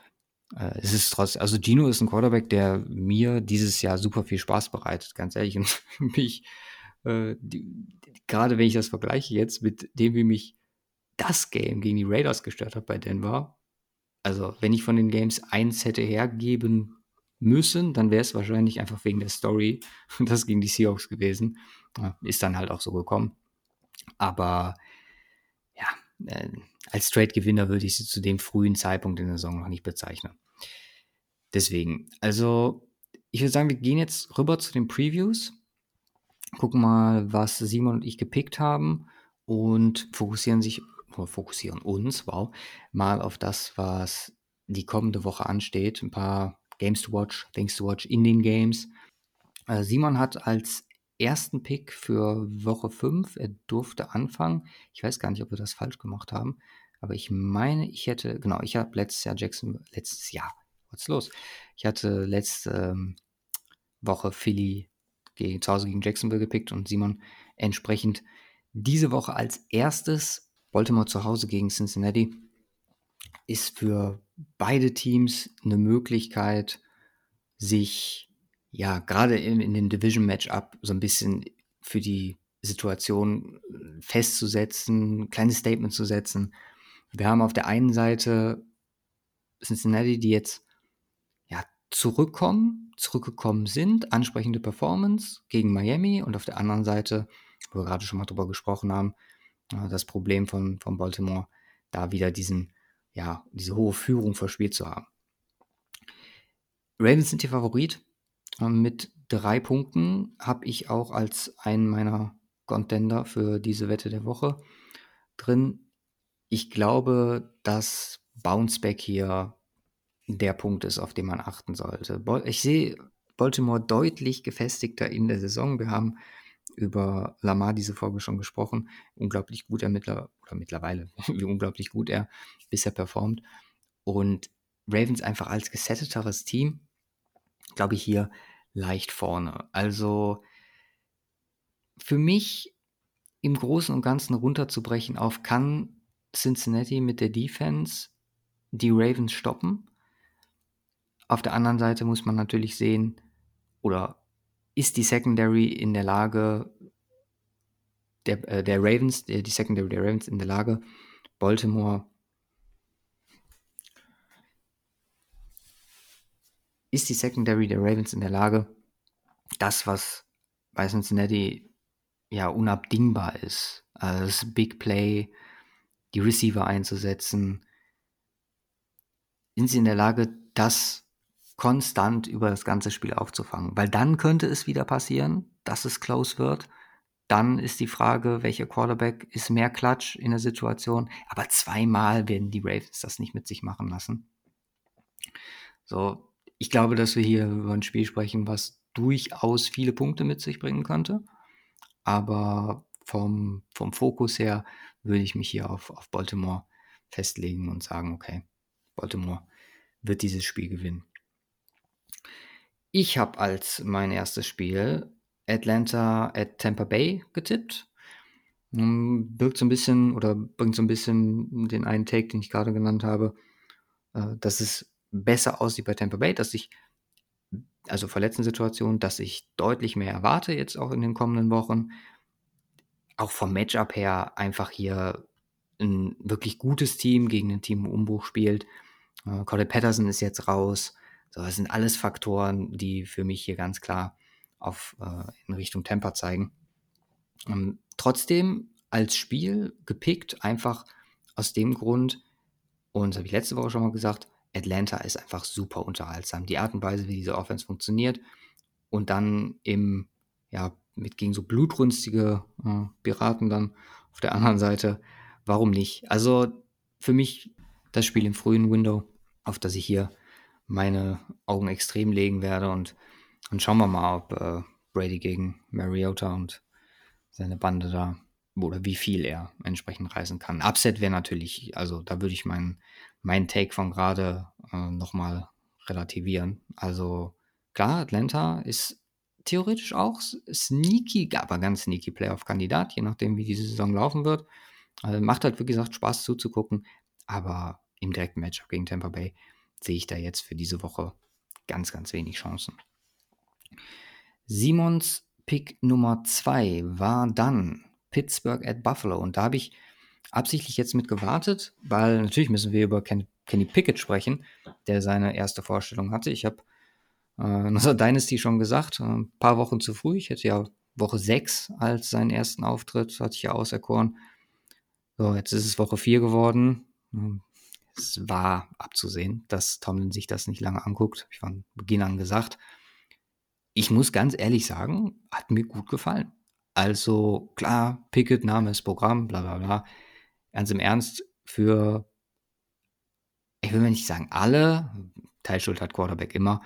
Äh, es ist trotzdem, also Gino ist ein Quarterback, der mir dieses Jahr super viel Spaß bereitet, ganz ehrlich. Und mich, äh, gerade wenn ich das vergleiche jetzt mit dem, wie mich das Game gegen die Raiders gestört hat bei Denver, also wenn ich von den Games eins hätte hergeben müssen, dann wäre es wahrscheinlich einfach wegen der Story das gegen die Seahawks gewesen. Ist dann halt auch so gekommen. Aber ja, äh, als Trade-Gewinner würde ich sie zu dem frühen Zeitpunkt in der Saison noch nicht bezeichnen. Deswegen, also ich würde sagen, wir gehen jetzt rüber zu den Previews, gucken mal, was Simon und ich gepickt haben und fokussieren sich fokussieren uns, wow, mal auf das, was die kommende Woche ansteht. Ein paar Games to Watch, Things to Watch in den Games. Äh, Simon hat als ersten Pick für Woche 5, er durfte anfangen. Ich weiß gar nicht, ob wir das falsch gemacht haben, aber ich meine, ich hätte, genau, ich habe letztes Jahr Jackson, letztes Jahr, was ist los? Ich hatte letzte ähm, Woche Philly gegen, zu Hause gegen Jacksonville gepickt und Simon entsprechend diese Woche als erstes Baltimore zu Hause gegen Cincinnati ist für beide Teams eine Möglichkeit, sich ja gerade in, in dem Division Matchup so ein bisschen für die Situation festzusetzen, ein kleines Statement zu setzen. Wir haben auf der einen Seite Cincinnati, die jetzt ja zurückkommen, zurückgekommen sind, ansprechende Performance gegen Miami und auf der anderen Seite, wo wir gerade schon mal drüber gesprochen haben, das Problem von, von Baltimore, da wieder diesen, ja, diese hohe Führung verspielt zu haben. Ravens sind hier Favorit. Ähm, mit drei Punkten habe ich auch als einen meiner Contender für diese Wette der Woche drin. Ich glaube, dass Bounceback hier der Punkt ist, auf den man achten sollte. Ich sehe Baltimore deutlich gefestigter in der Saison. Wir haben über Lamar diese Folge schon gesprochen. Unglaublich gut er mittler oder mittlerweile, wie unglaublich gut er bisher performt. Und Ravens einfach als gesetteteres Team, glaube ich, hier leicht vorne. Also für mich im Großen und Ganzen runterzubrechen auf, kann Cincinnati mit der Defense die Ravens stoppen? Auf der anderen Seite muss man natürlich sehen, oder ist die Secondary in der Lage, der, äh, der Ravens, die, die Secondary der Ravens in der Lage, Baltimore ist die Secondary der Ravens in der Lage, das, was bei Cincinnati ja unabdingbar ist, also das Big Play, die Receiver einzusetzen, sind sie in der Lage, das konstant über das ganze Spiel aufzufangen. Weil dann könnte es wieder passieren, dass es close wird. dann ist die Frage, welcher Quarterback ist mehr Klatsch in der Situation. Aber zweimal werden die Ravens das nicht mit sich machen lassen. So, ich glaube, dass wir hier über ein Spiel sprechen, was durchaus viele Punkte mit sich bringen könnte. Aber vom, vom Fokus her würde ich mich hier auf, auf Baltimore festlegen und sagen, okay, Baltimore wird dieses Spiel gewinnen. Ich habe als mein erstes Spiel Atlanta at Tampa Bay getippt. Hm, birgt so ein bisschen oder bringt so ein bisschen den einen Take, den ich gerade genannt habe, äh, dass es besser aussieht bei Tampa Bay, dass ich, also verletzten Situationen, dass ich deutlich mehr erwarte jetzt auch in den kommenden Wochen. Auch vom Matchup her einfach hier ein wirklich gutes Team gegen ein Team im Umbruch spielt. Äh, Cody Patterson ist jetzt raus. So, das sind alles Faktoren, die für mich hier ganz klar auf, äh, in Richtung Temper zeigen. Ähm, trotzdem als Spiel gepickt, einfach aus dem Grund, und das habe ich letzte Woche schon mal gesagt, Atlanta ist einfach super unterhaltsam. Die Art und Weise, wie diese Offense funktioniert und dann im, ja, mit gegen so blutrünstige äh, Piraten dann auf der anderen Seite, warum nicht? Also für mich das Spiel im frühen Window, auf das ich hier meine Augen extrem legen werde und dann schauen wir mal, ob äh, Brady gegen Mariota und seine Bande da oder wie viel er entsprechend reisen kann. Upset wäre natürlich, also da würde ich meinen mein Take von gerade äh, nochmal relativieren. Also klar, Atlanta ist theoretisch auch sneaky, aber ganz sneaky Playoff-Kandidat, je nachdem, wie diese Saison laufen wird. Also macht halt, wie gesagt, Spaß zuzugucken, aber im direkten Matchup gegen Tampa Bay sehe ich da jetzt für diese Woche ganz, ganz wenig Chancen. Simons Pick Nummer 2 war dann Pittsburgh at Buffalo. Und da habe ich absichtlich jetzt mit gewartet, weil natürlich müssen wir über Ken, Kenny Pickett sprechen, der seine erste Vorstellung hatte. Ich habe äh, in unserer Dynasty schon gesagt, äh, ein paar Wochen zu früh. Ich hätte ja Woche 6 als seinen ersten Auftritt, hatte ich ja auserkoren. So, jetzt ist es Woche 4 geworden. Es war abzusehen, dass Tomlin sich das nicht lange anguckt. Ich von Beginn an gesagt. Ich muss ganz ehrlich sagen, hat mir gut gefallen. Also klar, Pickett, Name ist Programm, bla bla bla. Ganz im Ernst, für, ich will mal nicht sagen alle, Teilschuld hat Quarterback immer,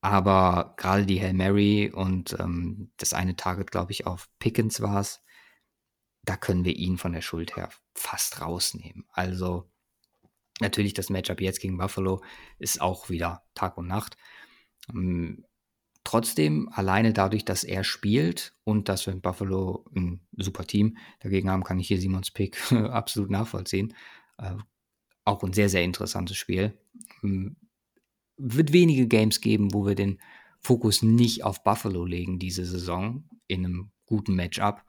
aber gerade die Hail Mary und ähm, das eine Target, glaube ich, auf Pickens war es, da können wir ihn von der Schuld her fast rausnehmen. Also natürlich das Matchup jetzt gegen Buffalo ist auch wieder Tag und Nacht. Ähm, Trotzdem, alleine dadurch, dass er spielt und dass wir in Buffalo ein super Team dagegen haben, kann ich hier Simons Pick absolut nachvollziehen. Äh, auch ein sehr, sehr interessantes Spiel. Ähm, wird wenige Games geben, wo wir den Fokus nicht auf Buffalo legen diese Saison in einem guten Matchup.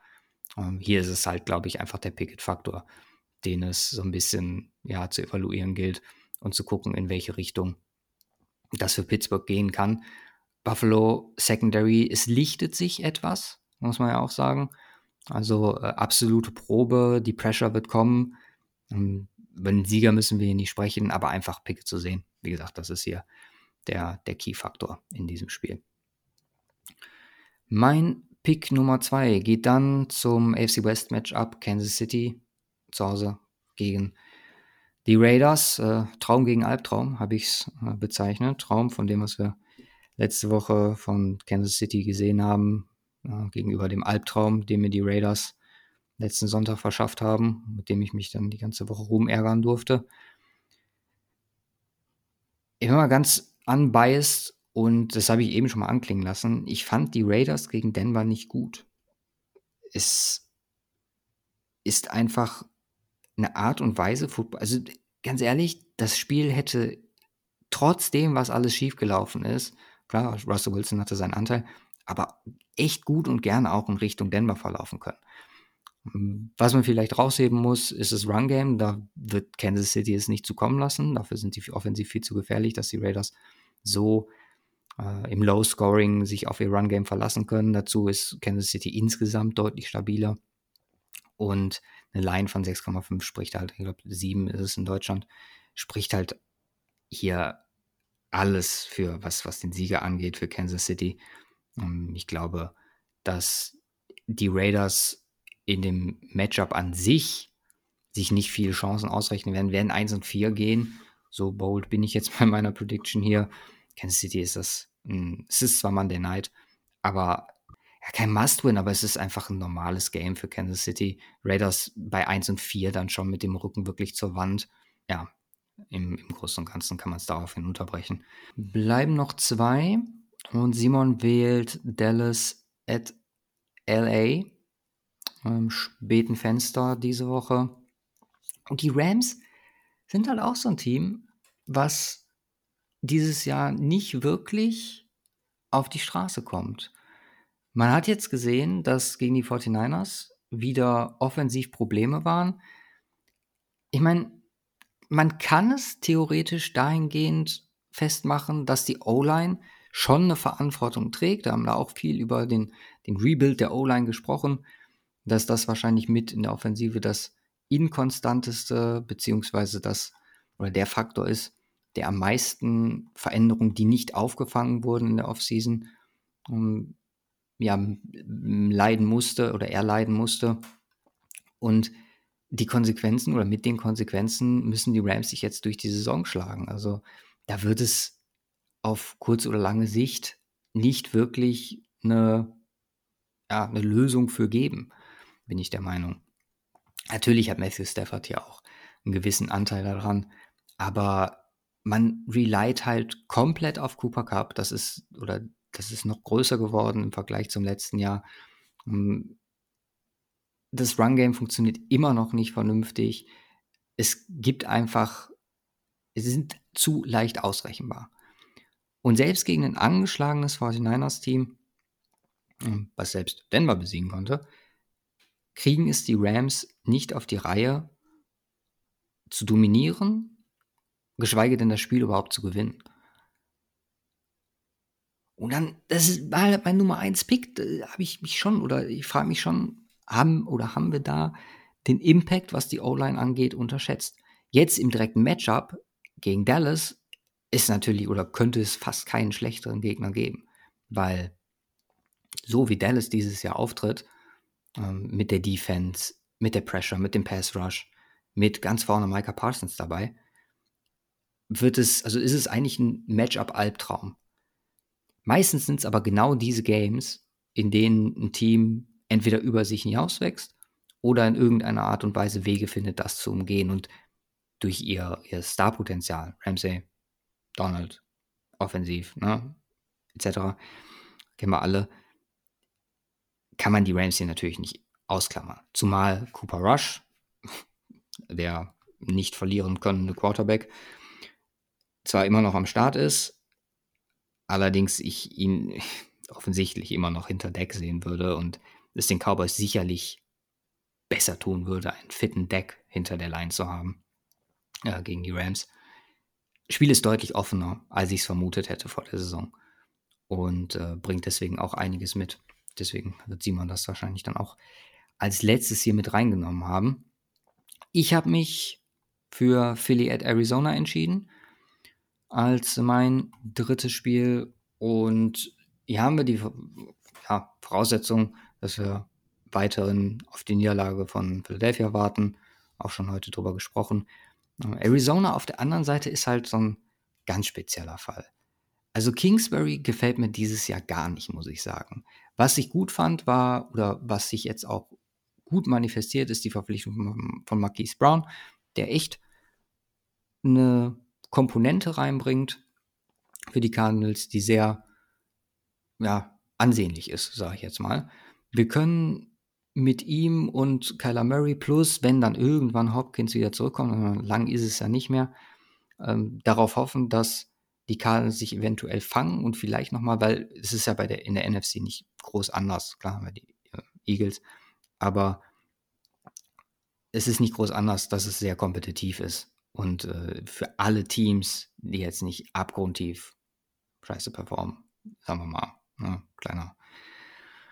Ähm, hier ist es halt, glaube ich, einfach der Picket-Faktor, den es so ein bisschen ja, zu evaluieren gilt und zu gucken, in welche Richtung das für Pittsburgh gehen kann. Buffalo Secondary, es lichtet sich etwas, muss man ja auch sagen. Also äh, absolute Probe, die Pressure wird kommen. Ähm, über den Sieger müssen wir hier nicht sprechen, aber einfach Pick zu sehen. Wie gesagt, das ist hier der, der Key-Faktor in diesem Spiel. Mein Pick Nummer 2 geht dann zum AFC West Matchup Kansas City zu Hause gegen die Raiders. Äh, Traum gegen Albtraum habe ich es äh, bezeichnet. Traum von dem, was wir letzte Woche von Kansas City gesehen haben, äh, gegenüber dem Albtraum, den mir die Raiders letzten Sonntag verschafft haben, mit dem ich mich dann die ganze Woche rumärgern durfte. Ich bin mal ganz unbiased und das habe ich eben schon mal anklingen lassen. Ich fand die Raiders gegen Denver nicht gut. Es ist einfach eine Art und Weise, Football. Also ganz ehrlich, das Spiel hätte trotzdem, was alles schiefgelaufen ist, Klar, Russell Wilson hatte seinen Anteil, aber echt gut und gerne auch in Richtung Denver verlaufen können. Was man vielleicht rausheben muss, ist das Run-Game. Da wird Kansas City es nicht zukommen lassen. Dafür sind die offensiv viel zu gefährlich, dass die Raiders so äh, im Low-Scoring sich auf ihr Run-Game verlassen können. Dazu ist Kansas City insgesamt deutlich stabiler. Und eine Line von 6,5 spricht halt, ich glaube 7 ist es in Deutschland, spricht halt hier alles für was, was den Sieger angeht für Kansas City. Ähm, ich glaube, dass die Raiders in dem Matchup an sich sich nicht viele Chancen ausrechnen werden, werden 1 und 4 gehen. So bold bin ich jetzt bei meiner Prediction hier. Kansas City ist das, es ist zwar Monday Night, aber ja, kein Must-Win, aber es ist einfach ein normales Game für Kansas City. Raiders bei 1 und 4 dann schon mit dem Rücken wirklich zur Wand. Ja, im, im Großen und Ganzen kann man es daraufhin unterbrechen. Bleiben noch zwei und Simon wählt Dallas at LA im späten Fenster diese Woche. Und die Rams sind halt auch so ein Team, was dieses Jahr nicht wirklich auf die Straße kommt. Man hat jetzt gesehen, dass gegen die 49ers wieder offensiv Probleme waren. Ich meine, man kann es theoretisch dahingehend festmachen, dass die O-Line schon eine Verantwortung trägt. Da haben wir auch viel über den, den Rebuild der O-Line gesprochen, dass das wahrscheinlich mit in der Offensive das inkonstanteste, beziehungsweise das oder der Faktor ist, der am meisten Veränderungen, die nicht aufgefangen wurden in der Offseason, ja, leiden musste oder er leiden musste. Und die Konsequenzen oder mit den Konsequenzen müssen die Rams sich jetzt durch die Saison schlagen. Also da wird es auf kurz oder lange Sicht nicht wirklich eine, ja, eine Lösung für geben, bin ich der Meinung. Natürlich hat Matthew Stafford ja auch einen gewissen Anteil daran, aber man relied halt komplett auf Cooper Cup. Das ist, oder das ist noch größer geworden im Vergleich zum letzten Jahr. Hm, das Run-Game funktioniert immer noch nicht vernünftig. Es gibt einfach, es sind zu leicht ausrechenbar. Und selbst gegen ein angeschlagenes 49ers-Team, hm, was selbst Denver besiegen konnte, kriegen es die Rams nicht auf die Reihe zu dominieren, geschweige denn das Spiel überhaupt zu gewinnen. Und dann, das war halt mein Nummer 1 Pick, habe ich mich schon, oder ich frage mich schon, haben oder haben wir da den Impact, was die O-Line angeht, unterschätzt? Jetzt im direkten Matchup gegen Dallas ist natürlich oder könnte es fast keinen schlechteren Gegner geben, weil so wie Dallas dieses Jahr auftritt, ähm, mit der Defense, mit der Pressure, mit dem Pass Rush, mit ganz vorne Micah Parsons dabei, wird es, also ist es eigentlich ein Matchup-Albtraum. Meistens sind es aber genau diese Games, in denen ein Team entweder über sich hinauswächst oder in irgendeiner Art und Weise Wege findet, das zu umgehen und durch ihr, ihr Starpotenzial, Ramsey, Donald, offensiv, ne, etc., kennen wir alle, kann man die Rams hier natürlich nicht ausklammern. Zumal Cooper Rush, der nicht verlieren könnende Quarterback, zwar immer noch am Start ist, allerdings ich ihn offensichtlich immer noch hinter Deck sehen würde und es den Cowboys sicherlich besser tun würde, einen fitten Deck hinter der Line zu haben äh, gegen die Rams. Spiel ist deutlich offener, als ich es vermutet hätte vor der Saison und äh, bringt deswegen auch einiges mit. Deswegen wird Simon das wahrscheinlich dann auch als letztes hier mit reingenommen haben. Ich habe mich für Philly at Arizona entschieden als mein drittes Spiel und hier haben wir die ja, Voraussetzung, dass wir weiterhin auf die Niederlage von Philadelphia warten. Auch schon heute drüber gesprochen. Arizona auf der anderen Seite ist halt so ein ganz spezieller Fall. Also Kingsbury gefällt mir dieses Jahr gar nicht, muss ich sagen. Was ich gut fand war, oder was sich jetzt auch gut manifestiert, ist die Verpflichtung von Marquise Brown, der echt eine Komponente reinbringt für die Cardinals, die sehr ja, ansehnlich ist, sage ich jetzt mal. Wir können mit ihm und Kyler Murray plus, wenn dann irgendwann Hopkins wieder zurückkommt, lang ist es ja nicht mehr, ähm, darauf hoffen, dass die Cardinals sich eventuell fangen und vielleicht nochmal, weil es ist ja bei der, in der NFC nicht groß anders. Klar haben wir die äh, Eagles, aber es ist nicht groß anders, dass es sehr kompetitiv ist. Und äh, für alle Teams, die jetzt nicht abgrundtief scheiße performen, sagen wir mal, ne, kleiner,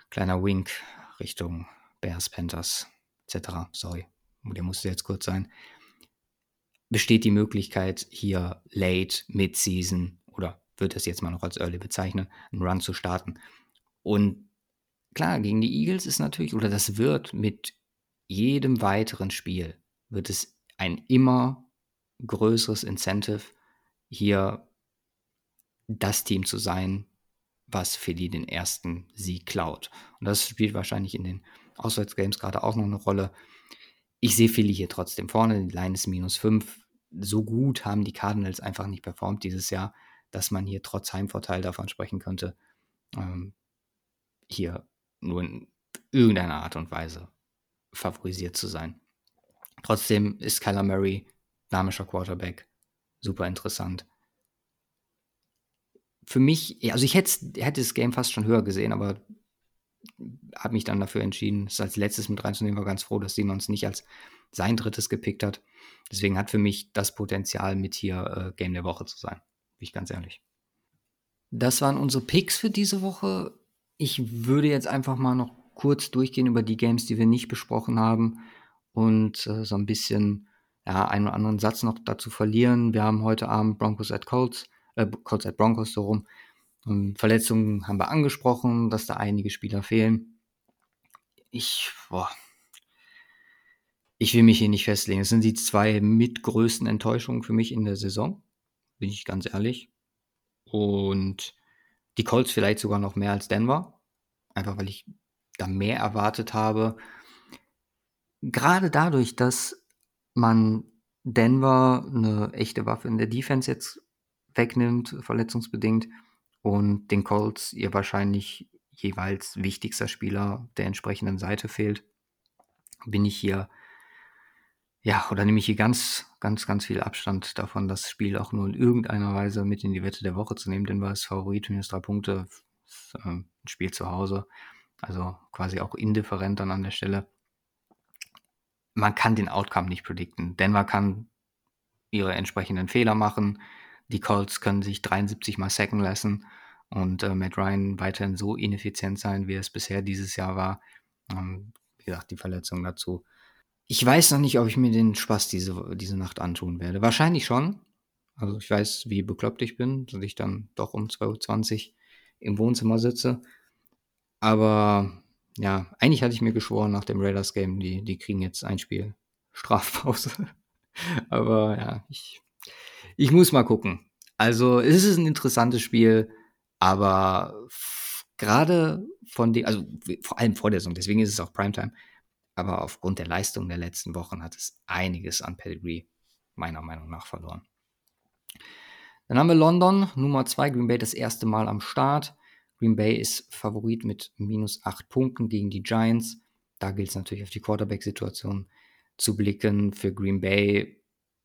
kleiner Wink Richtung Bears, Panthers, etc. Sorry, der musste jetzt kurz sein. Besteht die Möglichkeit, hier late, mid-season oder wird es jetzt mal noch als Early bezeichnen, einen Run zu starten. Und klar, gegen die Eagles ist natürlich, oder das wird mit jedem weiteren Spiel, wird es ein immer größeres Incentive, hier das Team zu sein, was Philly den ersten Sieg klaut. Und das spielt wahrscheinlich in den Auswärtsgames gerade auch noch eine Rolle. Ich sehe Philly hier trotzdem vorne, die Line ist minus 5. So gut haben die Cardinals einfach nicht performt dieses Jahr, dass man hier trotz Heimvorteil davon sprechen könnte, ähm, hier nur in irgendeiner Art und Weise favorisiert zu sein. Trotzdem ist Kyler Murray dynamischer Quarterback, super interessant. Für mich, also ich hätte, hätte das Game fast schon höher gesehen, aber habe mich dann dafür entschieden, es als letztes mit reinzunehmen. War ganz froh, dass Simon es nicht als sein drittes gepickt hat. Deswegen hat für mich das Potenzial, mit hier äh, Game der Woche zu sein. Bin ich ganz ehrlich. Das waren unsere Picks für diese Woche. Ich würde jetzt einfach mal noch kurz durchgehen über die Games, die wir nicht besprochen haben und äh, so ein bisschen ja, einen oder anderen Satz noch dazu verlieren. Wir haben heute Abend Broncos at Colts, äh, Colts at Broncos so rum. Und Verletzungen haben wir angesprochen, dass da einige Spieler fehlen. Ich, boah, ich will mich hier nicht festlegen. Es sind die zwei mitgrößten Enttäuschungen für mich in der Saison, bin ich ganz ehrlich. Und die Colts vielleicht sogar noch mehr als Denver, einfach weil ich da mehr erwartet habe. Gerade dadurch, dass man Denver eine echte Waffe in der Defense jetzt wegnimmt, verletzungsbedingt, und den Colts ihr wahrscheinlich jeweils wichtigster Spieler der entsprechenden Seite fehlt, bin ich hier, ja, oder nehme ich hier ganz, ganz, ganz viel Abstand davon, das Spiel auch nur in irgendeiner Weise mit in die Wette der Woche zu nehmen, denn war es Favorit, minus drei Punkte, äh, ein Spiel zu Hause, also quasi auch indifferent dann an der Stelle. Man kann den Outcome nicht predikten. Denver kann ihre entsprechenden Fehler machen, die Colts können sich 73 mal sacken lassen und äh, Matt Ryan weiterhin so ineffizient sein, wie es bisher dieses Jahr war. Ähm, wie gesagt, die Verletzung dazu. Ich weiß noch nicht, ob ich mir den Spaß diese, diese Nacht antun werde. Wahrscheinlich schon. Also ich weiß, wie bekloppt ich bin, dass ich dann doch um 2.20 Uhr im Wohnzimmer sitze. Aber ja, eigentlich hatte ich mir geschworen nach dem Raiders-Game, die, die kriegen jetzt ein Spiel Strafpause. Aber ja, ich ich muss mal gucken. Also, es ist ein interessantes Spiel, aber gerade von dem, also vor allem vor der Saison, deswegen ist es auch Primetime, aber aufgrund der Leistung der letzten Wochen hat es einiges an Pedigree meiner Meinung nach verloren. Dann haben wir London, Nummer 2, Green Bay das erste Mal am Start. Green Bay ist Favorit mit minus 8 Punkten gegen die Giants. Da gilt es natürlich auf die Quarterback-Situation zu blicken. Für Green Bay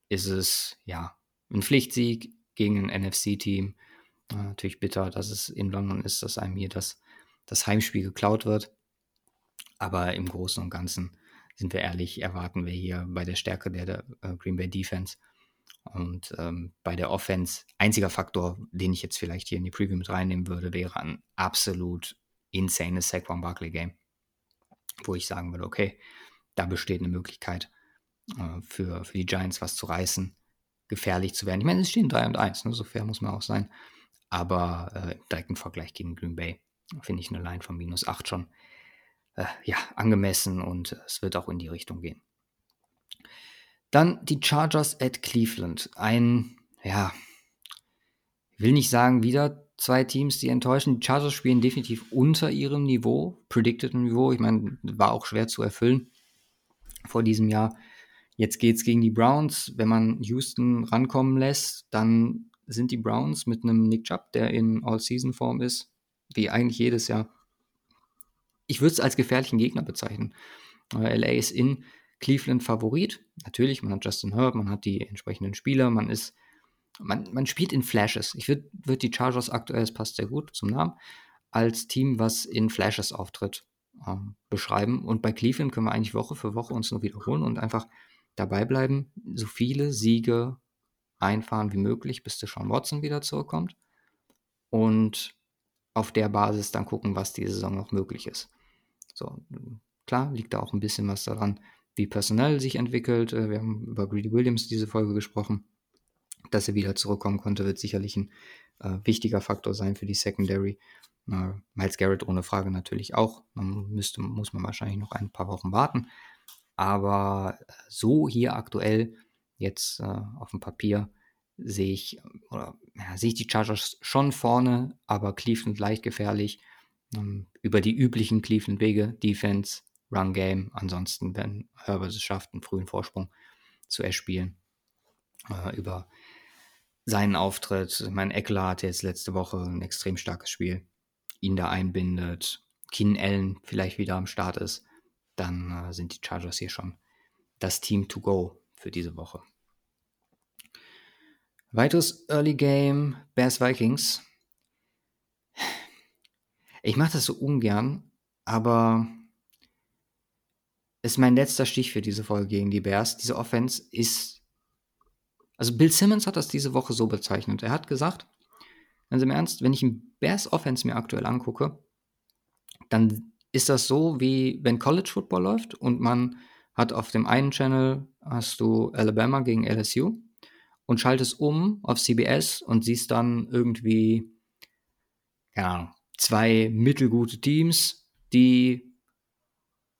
ist es ja ein Pflichtsieg gegen ein NFC-Team. Äh, natürlich bitter, dass es in London ist, dass einem hier das, das Heimspiel geklaut wird. Aber im Großen und Ganzen sind wir ehrlich, erwarten wir hier bei der Stärke der, der äh, Green Bay Defense und ähm, bei der Offense, einziger Faktor, den ich jetzt vielleicht hier in die Preview mit reinnehmen würde, wäre ein absolut insanes Saquon Barkley Game, wo ich sagen würde, okay, da besteht eine Möglichkeit äh, für, für die Giants was zu reißen gefährlich zu werden. Ich meine, es stehen 3 und 1, ne? so fair muss man auch sein. Aber äh, im direkten Vergleich gegen Green Bay finde ich eine Line von minus 8 schon äh, ja, angemessen und es wird auch in die Richtung gehen. Dann die Chargers at Cleveland. Ein, ja, ich will nicht sagen, wieder zwei Teams, die enttäuschen. Die Chargers spielen definitiv unter ihrem Niveau, predicted Niveau. Ich meine, war auch schwer zu erfüllen vor diesem Jahr. Jetzt geht es gegen die Browns. Wenn man Houston rankommen lässt, dann sind die Browns mit einem Nick Chubb, der in All-Season-Form ist, wie eigentlich jedes Jahr. Ich würde es als gefährlichen Gegner bezeichnen. LA ist in Cleveland Favorit. Natürlich, man hat Justin Herb, man hat die entsprechenden Spieler, man ist, man, man spielt in Flashes. Ich würde würd die Chargers aktuell, es passt sehr gut zum Namen, als Team, was in Flashes auftritt, ähm, beschreiben. Und bei Cleveland können wir eigentlich Woche für Woche uns nur wiederholen und einfach dabei bleiben, so viele Siege einfahren wie möglich, bis der Sean Watson wieder zurückkommt. Und auf der Basis dann gucken, was diese Saison noch möglich ist. So, klar, liegt da auch ein bisschen was daran, wie personell sich entwickelt. Äh, wir haben über Greedy Williams diese Folge gesprochen. Dass er wieder zurückkommen konnte, wird sicherlich ein äh, wichtiger Faktor sein für die Secondary. Äh, Miles Garrett ohne Frage natürlich auch. Man müsste, muss man wahrscheinlich noch ein paar Wochen warten. Aber so hier aktuell, jetzt äh, auf dem Papier, sehe ich, oder ja, sehe ich die Chargers schon vorne, aber Cleveland leicht gefährlich. Ähm, über die üblichen Cleveland-Wege, Defense, Run Game. Ansonsten, wenn Herbert es schafft, einen frühen Vorsprung zu erspielen, äh, über seinen Auftritt. Ich meine, Eckler hatte jetzt letzte Woche ein extrem starkes Spiel. Ihn da einbindet, Keenan Allen vielleicht wieder am Start ist, dann äh, sind die Chargers hier schon das Team to go für diese Woche. Weiteres Early Game, Bears Vikings. Ich mache das so ungern, aber ist mein letzter Stich für diese Folge gegen die Bears. Diese Offense ist. Also Bill Simmons hat das diese Woche so bezeichnet. Er hat gesagt, ganz im Ernst, wenn ich ein Bears Offense mir aktuell angucke, dann ist das so, wie wenn College Football läuft und man hat auf dem einen Channel hast du Alabama gegen LSU und schaltest um auf CBS und siehst dann irgendwie, keine Ahnung, zwei mittelgute Teams, die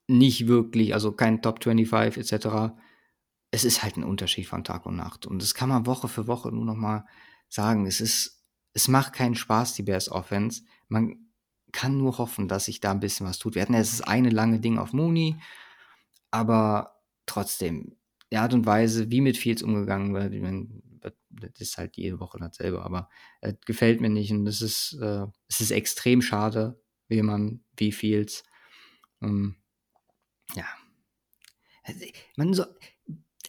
nicht wirklich, also kein Top 25 etc. Es ist halt ein Unterschied von Tag und Nacht. Und das kann man Woche für Woche nur noch mal sagen. Es ist, es macht keinen Spaß, die Bears Offense. Man kann nur hoffen, dass sich da ein bisschen was tut. Wir hatten ja das eine lange Ding auf Mooney, aber trotzdem, die Art und Weise, wie mit Fields umgegangen wird, das ist halt jede Woche dasselbe, aber äh, gefällt mir nicht und es ist, äh, es ist extrem schade, wie man, wie Fields ähm, ja. Also, man so,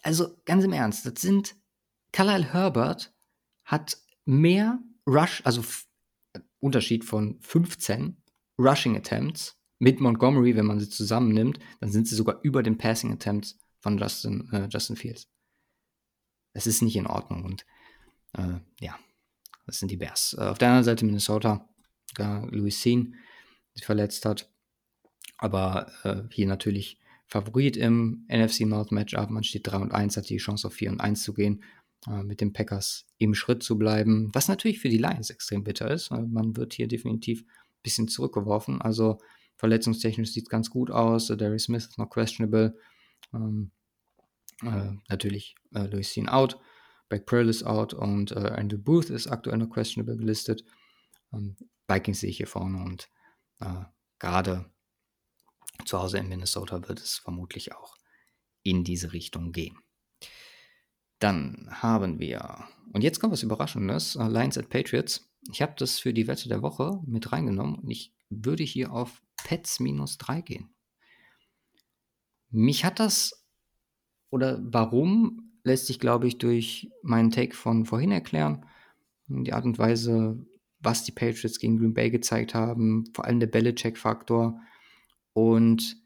also ganz im Ernst, das sind, Carlisle Herbert hat mehr Rush, also Unterschied von 15 Rushing Attempts mit Montgomery, wenn man sie zusammennimmt, dann sind sie sogar über den Passing Attempts von Justin, äh, Justin Fields. Das ist nicht in Ordnung und äh, ja, das sind die Bears. Äh, auf der anderen Seite Minnesota, da Louis Sean sich verletzt hat, aber äh, hier natürlich Favorit im NFC North Matchup. Man steht 3 und 1, hat die Chance auf 4 und 1 zu gehen, äh, mit den Packers im Schritt zu bleiben. Was natürlich für die Lions extrem bitter ist. man wird hier definitiv ein bisschen zurückgeworfen. Also verletzungstechnisch sieht es ganz gut aus. Darius Smith ist noch questionable. Ähm, äh, natürlich äh, Louis Sean out. Beck Pearl ist out und äh, Andrew Booth ist aktuell noch questionable gelistet. Ähm, Vikings sehe ich hier vorne und äh, gerade zu Hause in Minnesota wird es vermutlich auch in diese Richtung gehen. Dann haben wir, und jetzt kommt was Überraschendes, uh, Lions at Patriots. Ich habe das für die Wette der Woche mit reingenommen und ich würde hier auf Pets minus 3 gehen. Mich hat das, oder warum, lässt sich, glaube ich, durch meinen Take von vorhin erklären. Die Art und Weise, was die Patriots gegen Green Bay gezeigt haben, vor allem der Belichick-Faktor, und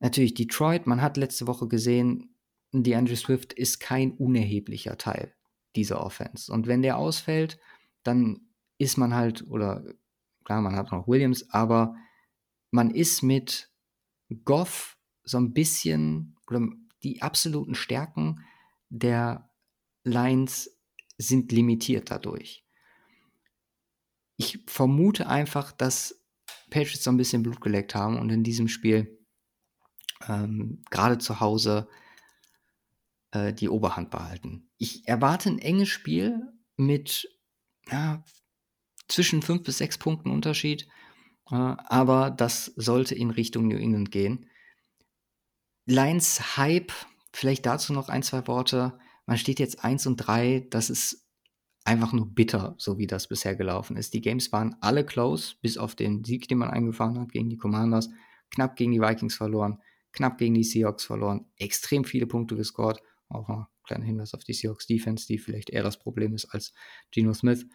natürlich Detroit, man hat letzte Woche gesehen, DeAndre Swift ist kein unerheblicher Teil dieser Offense. Und wenn der ausfällt, dann ist man halt, oder klar, man hat noch Williams, aber man ist mit Goff so ein bisschen, oder die absoluten Stärken der Lines sind limitiert dadurch. Ich vermute einfach, dass Patriots so ein bisschen Blut geleckt haben und in diesem Spiel ähm, gerade zu Hause äh, die Oberhand behalten. Ich erwarte ein enges Spiel mit ja, zwischen fünf bis sechs Punkten Unterschied, äh, aber das sollte in Richtung New England gehen. Lions Hype, vielleicht dazu noch ein, zwei Worte. Man steht jetzt 1 und 3, das ist einfach nur bitter, so wie das bisher gelaufen ist. Die Games waren alle close, bis auf den Sieg, den man eingefahren hat gegen die Commanders. Knapp gegen die Vikings verloren, knapp gegen die Seahawks verloren, extrem viele Punkte gescored. Auch ein kleiner Hinweis auf die Seahawks Defense, die vielleicht eher das Problem ist als Geno Smith.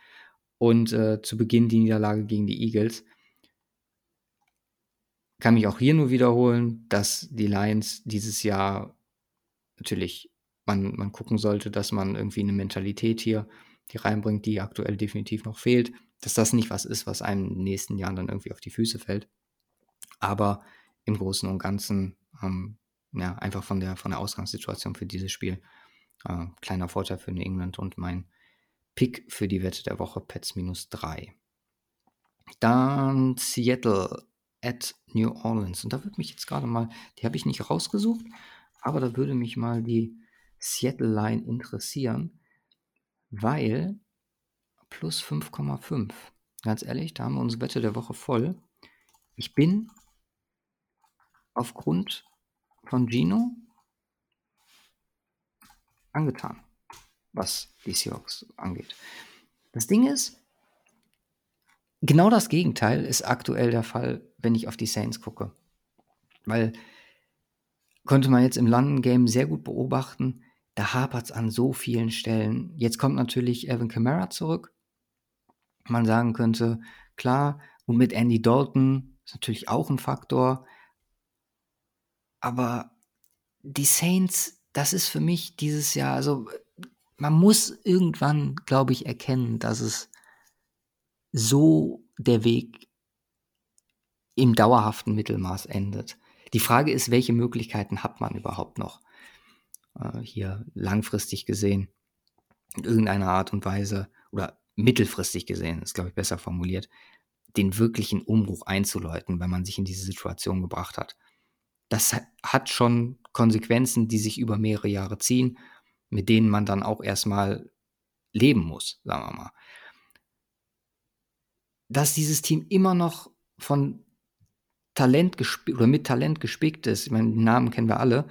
Und äh, zu Beginn die Niederlage gegen die Eagles. Kann mich auch hier nur wiederholen, dass die Lions dieses Jahr natürlich man, man gucken sollte, dass man irgendwie eine Mentalität hier die reinbringt, die aktuell definitiv noch fehlt, dass das nicht was ist, was einem in den nächsten Jahren dann irgendwie auf die Füße fällt. Aber im Großen und Ganzen, ähm, ja, einfach von der, von der Ausgangssituation für dieses Spiel, äh, kleiner Vorteil für New England und mein Pick für die Wette der Woche, Pets minus 3. Dann Seattle at New Orleans. Und da würde mich jetzt gerade mal, die habe ich nicht rausgesucht, aber da würde mich mal die Seattle Line interessieren, weil plus 5,5. Ganz ehrlich, da haben wir unsere Wette der Woche voll. Ich bin aufgrund von Gino angetan, was die Seahawks angeht. Das Ding ist, genau das Gegenteil ist aktuell der Fall, wenn ich auf die Saints gucke. Weil konnte man jetzt im London Game sehr gut beobachten, da hapert es an so vielen Stellen. Jetzt kommt natürlich Evan Kamara zurück. Man sagen könnte, klar, und mit Andy Dalton ist natürlich auch ein Faktor. Aber die Saints, das ist für mich dieses Jahr, also man muss irgendwann, glaube ich, erkennen, dass es so der Weg im dauerhaften Mittelmaß endet. Die Frage ist, welche Möglichkeiten hat man überhaupt noch äh, hier langfristig gesehen in irgendeiner Art und Weise oder mittelfristig gesehen, ist glaube ich besser formuliert, den wirklichen Umbruch einzuläuten, wenn man sich in diese Situation gebracht hat. Das hat schon Konsequenzen, die sich über mehrere Jahre ziehen, mit denen man dann auch erstmal leben muss, sagen wir mal. Dass dieses Team immer noch von Talent oder mit Talent gespickt ist, ich meine, den Namen kennen wir alle,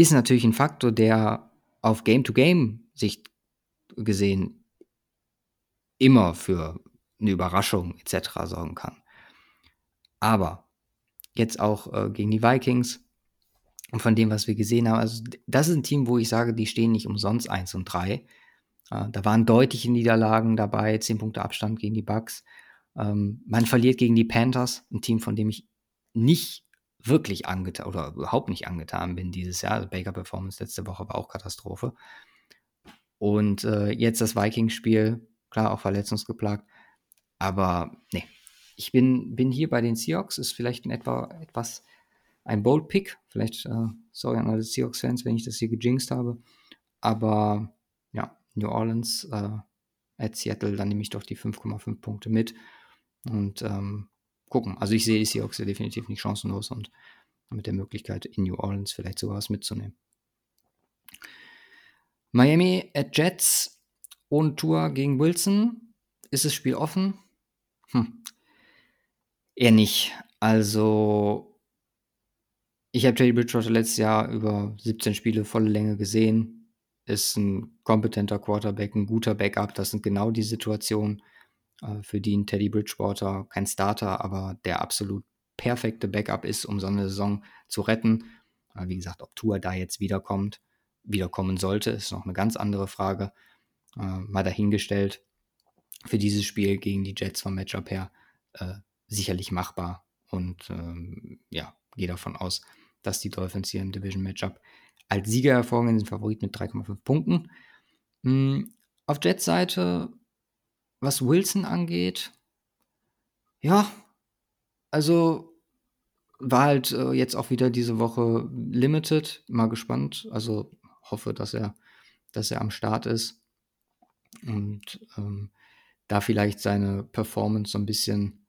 ist natürlich ein Faktor, der auf Game-to-Game-Sicht gesehen immer für eine Überraschung etc. sorgen kann. Aber jetzt auch äh, gegen die Vikings und von dem, was wir gesehen haben, also das ist ein Team, wo ich sage, die stehen nicht umsonst 1 und 3. Äh, da waren deutliche Niederlagen dabei, 10 Punkte Abstand gegen die Bucks. Ähm, man verliert gegen die Panthers, ein Team, von dem ich nicht wirklich angetan oder überhaupt nicht angetan bin dieses Jahr. Also Baker Performance letzte Woche war auch Katastrophe. Und äh, jetzt das Vikings-Spiel, klar auch verletzungsgeplagt. Aber nee, ich bin, bin hier bei den Seahawks, ist vielleicht in etwa etwas ein Bold Pick. Vielleicht, äh, sorry an alle Seahawks-Fans, wenn ich das hier gejinxt habe. Aber ja, New Orleans äh, at Seattle, dann nehme ich doch die 5,5 Punkte mit. Und ähm, gucken. Also ich sehe die Seahawks ja definitiv nicht chancenlos und mit der Möglichkeit, in New Orleans vielleicht sogar was mitzunehmen. Miami at Jets und Tour gegen Wilson. Ist das Spiel offen? Hm. Eher nicht. Also, ich habe Teddy Bridgewater letztes Jahr über 17 Spiele volle Länge gesehen. Ist ein kompetenter Quarterback, ein guter Backup. Das sind genau die Situationen, für die ein Teddy Bridgewater kein Starter, aber der absolut perfekte Backup ist, um so eine Saison zu retten. Äh, wie gesagt, ob Tour da jetzt wiederkommt, wiederkommen sollte, ist noch eine ganz andere Frage. Äh, mal dahingestellt. Für dieses Spiel gegen die Jets vom Matchup her äh, sicherlich machbar. Und ähm, ja, gehe davon aus, dass die Dolphins hier im Division Matchup als Sieger hervorgehen, sind Favorit mit 3,5 Punkten. Mhm. Auf Jets Seite was Wilson angeht, ja, also war halt äh, jetzt auch wieder diese Woche limited. Mal gespannt. Also hoffe, dass er, dass er am Start ist und ähm, da vielleicht seine Performance so ein bisschen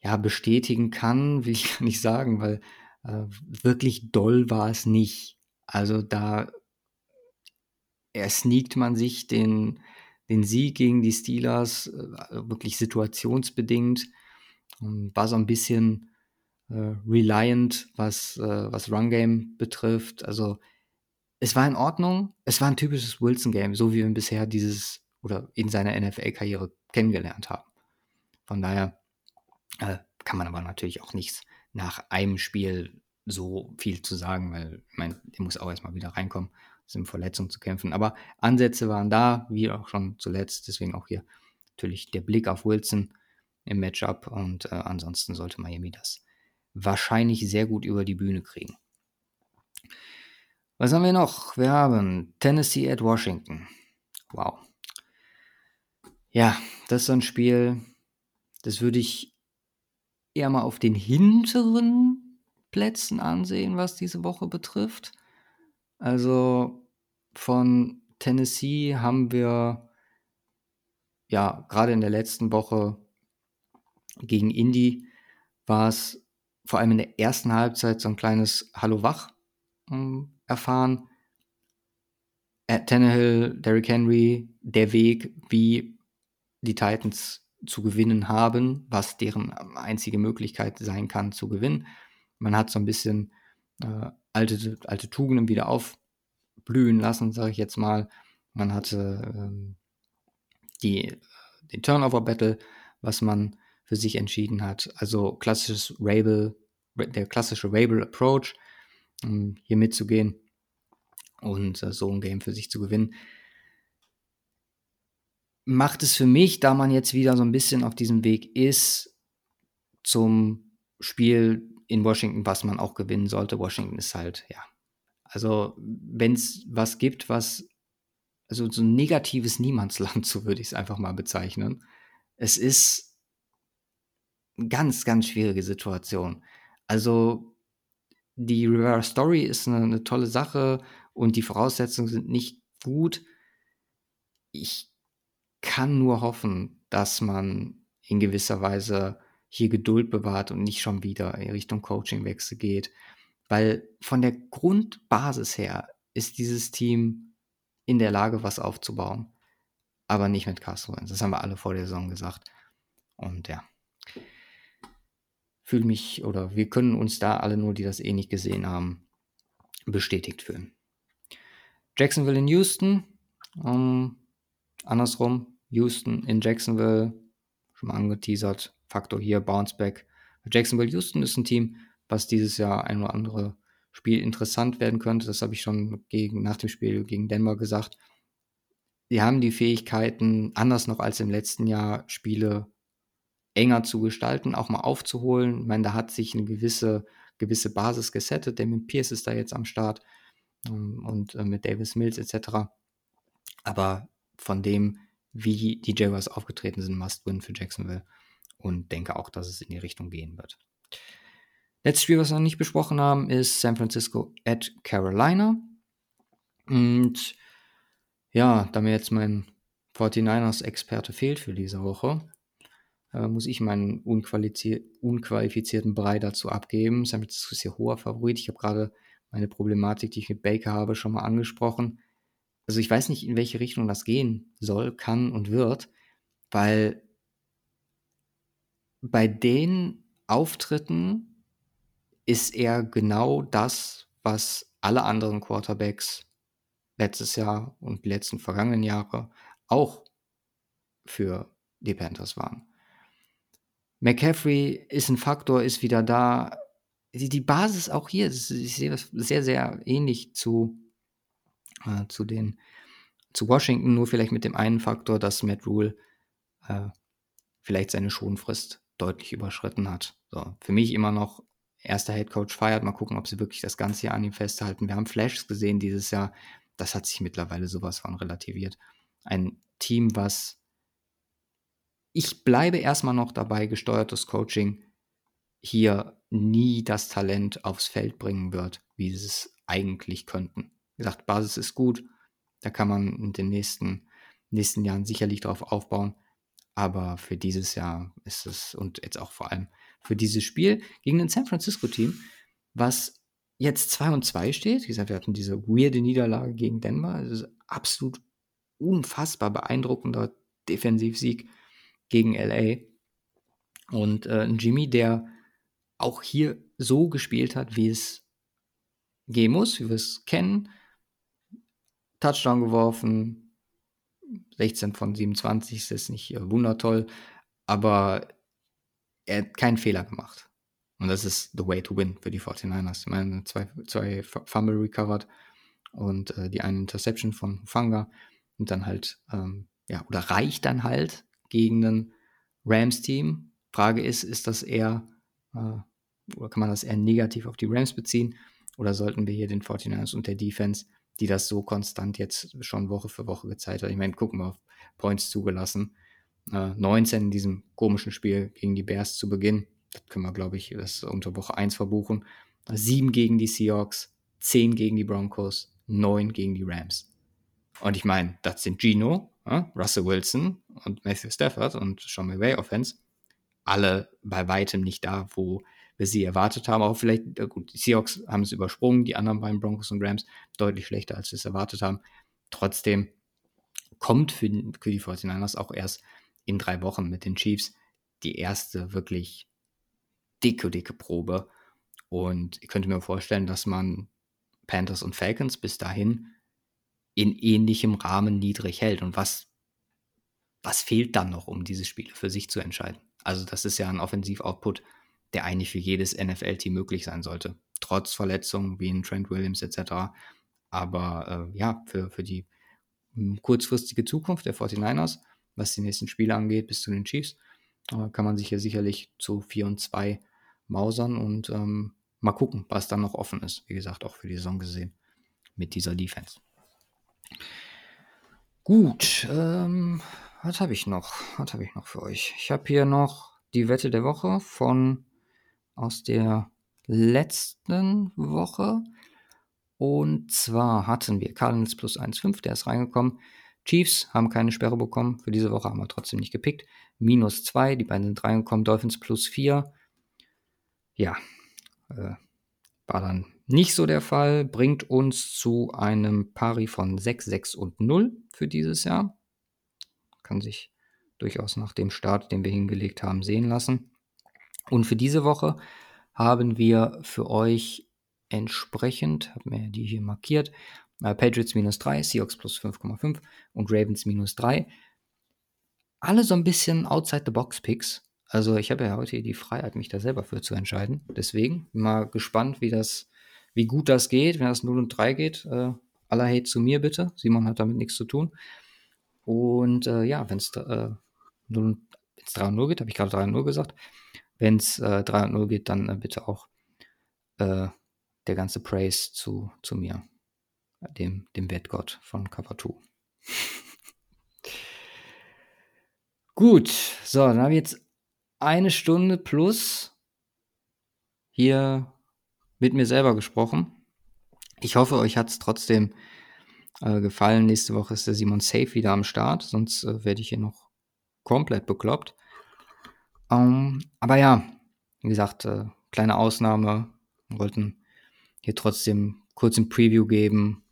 ja, bestätigen kann, will ich gar nicht sagen, weil äh, wirklich doll war es nicht. Also da er sneakt man sich den, den Sieg gegen die Steelers äh, wirklich situationsbedingt. War so ein bisschen äh, reliant, was, äh, was Run Game betrifft. Also es war in Ordnung. Es war ein typisches Wilson-Game, so wie wir ihn bisher dieses oder in seiner NFL-Karriere kennengelernt haben. Von daher äh, kann man aber natürlich auch nichts nach einem Spiel so viel zu sagen, weil ich meine, der muss auch erstmal wieder reinkommen sind Verletzungen zu kämpfen. Aber Ansätze waren da, wie auch schon zuletzt. Deswegen auch hier natürlich der Blick auf Wilson im Matchup. Und äh, ansonsten sollte Miami das wahrscheinlich sehr gut über die Bühne kriegen. Was haben wir noch? Wir haben Tennessee at Washington. Wow. Ja, das ist so ein Spiel, das würde ich eher mal auf den hinteren Plätzen ansehen, was diese Woche betrifft. Also von Tennessee haben wir ja gerade in der letzten Woche Gegen Indy war es vor allem in der ersten Halbzeit so ein kleines Hallo wach ähm, erfahren. Tannehill, Derrick Henry, der Weg, wie die Titans zu gewinnen haben, was deren einzige Möglichkeit sein kann zu gewinnen. Man hat so ein bisschen äh, alte, alte Tugenden wieder aufblühen lassen, sage ich jetzt mal. Man hatte ähm, die, den Turnover-Battle, was man für sich entschieden hat. Also klassisches Rabel, der klassische Rabel-Approach, um hier mitzugehen und äh, so ein Game für sich zu gewinnen. Macht es für mich, da man jetzt wieder so ein bisschen auf diesem Weg ist, zum Spiel in Washington, was man auch gewinnen sollte. Washington ist halt, ja. Also, wenn es was gibt, was, also so ein negatives Niemandsland, so würde ich es einfach mal bezeichnen. Es ist eine ganz, ganz schwierige Situation. Also, die Reverse Story ist eine, eine tolle Sache und die Voraussetzungen sind nicht gut. Ich kann nur hoffen, dass man in gewisser Weise hier Geduld bewahrt und nicht schon wieder in Richtung Coachingwechsel geht. Weil von der Grundbasis her ist dieses Team in der Lage, was aufzubauen. Aber nicht mit Wentz. Das haben wir alle vor der Saison gesagt. Und ja, fühle mich oder wir können uns da alle nur, die das eh nicht gesehen haben, bestätigt fühlen. Jacksonville in Houston. Um, andersrum, Houston in Jacksonville. Schon mal angeteasert. Faktor hier, Bounceback. Jacksonville Houston ist ein Team, was dieses Jahr ein oder andere Spiel interessant werden könnte. Das habe ich schon gegen, nach dem Spiel gegen Denver gesagt. Sie haben die Fähigkeiten, anders noch als im letzten Jahr, Spiele enger zu gestalten, auch mal aufzuholen. Ich meine, da hat sich eine gewisse, gewisse Basis gesettet. Damien Pierce ist da jetzt am Start ähm, und äh, mit Davis Mills etc. Aber von dem, wie die Jaguars aufgetreten sind, Must-Win für Jacksonville und denke auch, dass es in die Richtung gehen wird. Letztes Spiel, was wir noch nicht besprochen haben, ist San Francisco at Carolina. Und ja, da mir jetzt mein 49ers-Experte fehlt für diese Woche, äh, muss ich meinen unqualifizierten Brei dazu abgeben. San Francisco ist hier hoher Favorit. Ich habe gerade meine Problematik, die ich mit Baker habe, schon mal angesprochen. Also ich weiß nicht, in welche Richtung das gehen soll, kann und wird, weil bei den Auftritten ist er genau das, was alle anderen Quarterbacks letztes Jahr und die letzten vergangenen Jahre auch für die Panthers waren. McCaffrey ist ein Faktor, ist wieder da. Die, Basis auch hier, ich sehe das sehr, sehr ähnlich zu, äh, zu den zu Washington, nur vielleicht mit dem einen Faktor, dass Matt Rule äh, vielleicht seine Schonfrist deutlich überschritten hat. So, für mich immer noch erster Head Coach feiert. Mal gucken, ob sie wirklich das ganze Jahr an ihm festhalten. Wir haben Flashes gesehen dieses Jahr. Das hat sich mittlerweile sowas von relativiert. Ein Team, was ich bleibe erstmal noch dabei, gesteuertes Coaching hier nie das Talent aufs Feld bringen wird, wie sie es eigentlich könnten. Wie gesagt, Basis ist gut. Da kann man in den nächsten, nächsten Jahren sicherlich drauf aufbauen. Aber für dieses Jahr ist es und jetzt auch vor allem für dieses Spiel gegen ein San Francisco-Team, was jetzt 2 und 2 steht. Wie gesagt, wir hatten diese weirde Niederlage gegen Denver. Das ist absolut unfassbar beeindruckender Defensivsieg gegen LA. Und äh, Jimmy, der auch hier so gespielt hat, wie es gehen muss, wie wir es kennen. Touchdown geworfen, 16 von 27 ist jetzt nicht äh, wundertoll, aber er hat keinen Fehler gemacht. Und das ist the way to win für die 49ers. Ich meine, zwei, zwei Fumble recovered und äh, die eine Interception von Fanga und dann halt, ähm, ja, oder reicht dann halt gegen ein Rams-Team. Frage ist, ist das eher, äh, oder kann man das eher negativ auf die Rams beziehen? Oder sollten wir hier den 49ers und der Defense die das so konstant jetzt schon Woche für Woche gezeigt hat. Ich meine, gucken wir auf Points zugelassen. Äh, 19 in diesem komischen Spiel gegen die Bears zu Beginn. Das können wir, glaube ich, das unter Woche 1 verbuchen. 7 gegen die Seahawks, 10 gegen die Broncos, 9 gegen die Rams. Und ich meine, das sind Gino, äh, Russell Wilson und Matthew Stafford und Sean McVay Offense. alle bei weitem nicht da, wo wir sie erwartet haben. Aber vielleicht, gut, die Seahawks haben es übersprungen, die anderen beiden Broncos und Rams deutlich schlechter, als wir es erwartet haben. Trotzdem kommt für, für die 49ers auch erst in drei Wochen mit den Chiefs die erste wirklich dicke, dicke Probe. Und ich könnte mir vorstellen, dass man Panthers und Falcons bis dahin in ähnlichem Rahmen niedrig hält. Und was, was fehlt dann noch, um diese Spiele für sich zu entscheiden? Also, das ist ja ein Offensiv-Output, der eigentlich für jedes NFL-Team möglich sein sollte. Trotz Verletzungen wie in Trent Williams etc. Aber äh, ja, für, für die hm, kurzfristige Zukunft der 49ers, was die nächsten Spiele angeht, bis zu den Chiefs, äh, kann man sich ja sicherlich zu 4 und 2 mausern und ähm, mal gucken, was dann noch offen ist. Wie gesagt, auch für die Saison gesehen mit dieser Defense. Gut, ähm, was habe ich noch? Was habe ich noch für euch? Ich habe hier noch die Wette der Woche von aus der letzten Woche. Und zwar hatten wir Cardinals plus 1,5, der ist reingekommen. Chiefs haben keine Sperre bekommen. Für diese Woche haben wir trotzdem nicht gepickt. Minus 2, die beiden sind reingekommen. Dolphins plus 4. Ja, äh, war dann nicht so der Fall. Bringt uns zu einem Pari von 6, 6 und 0 für dieses Jahr. Kann sich durchaus nach dem Start, den wir hingelegt haben, sehen lassen. Und für diese Woche haben wir für euch entsprechend, habe mir die hier markiert, äh, Patriots minus 3, Seahawks plus 5,5 und Ravens minus 3. Alle so ein bisschen outside the box Picks. Also ich habe ja heute die Freiheit, mich da selber für zu entscheiden. Deswegen mal gespannt, wie das, wie gut das geht, wenn das 0 und 3 geht. Äh, aller Hate zu mir bitte. Simon hat damit nichts zu tun. Und äh, ja, wenn es äh, 0, 3 und 0 geht, habe ich gerade 3 und 0 gesagt, wenn es äh, 3 und 0 geht, dann äh, bitte auch äh, der ganze Praise zu, zu mir, dem, dem Wettgott von Cover 2. Gut, so, dann habe ich jetzt eine Stunde plus hier mit mir selber gesprochen. Ich hoffe, euch hat es trotzdem äh, gefallen. Nächste Woche ist der Simon Safe wieder am Start, sonst äh, werde ich hier noch komplett bekloppt. Ähm, aber ja, wie gesagt, äh, kleine Ausnahme. Wir wollten hier trotzdem kurz ein Preview geben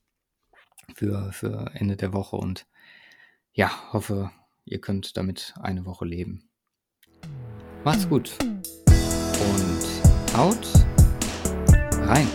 für, für Ende der Woche und ja, hoffe, ihr könnt damit eine Woche leben. Macht's gut und haut rein.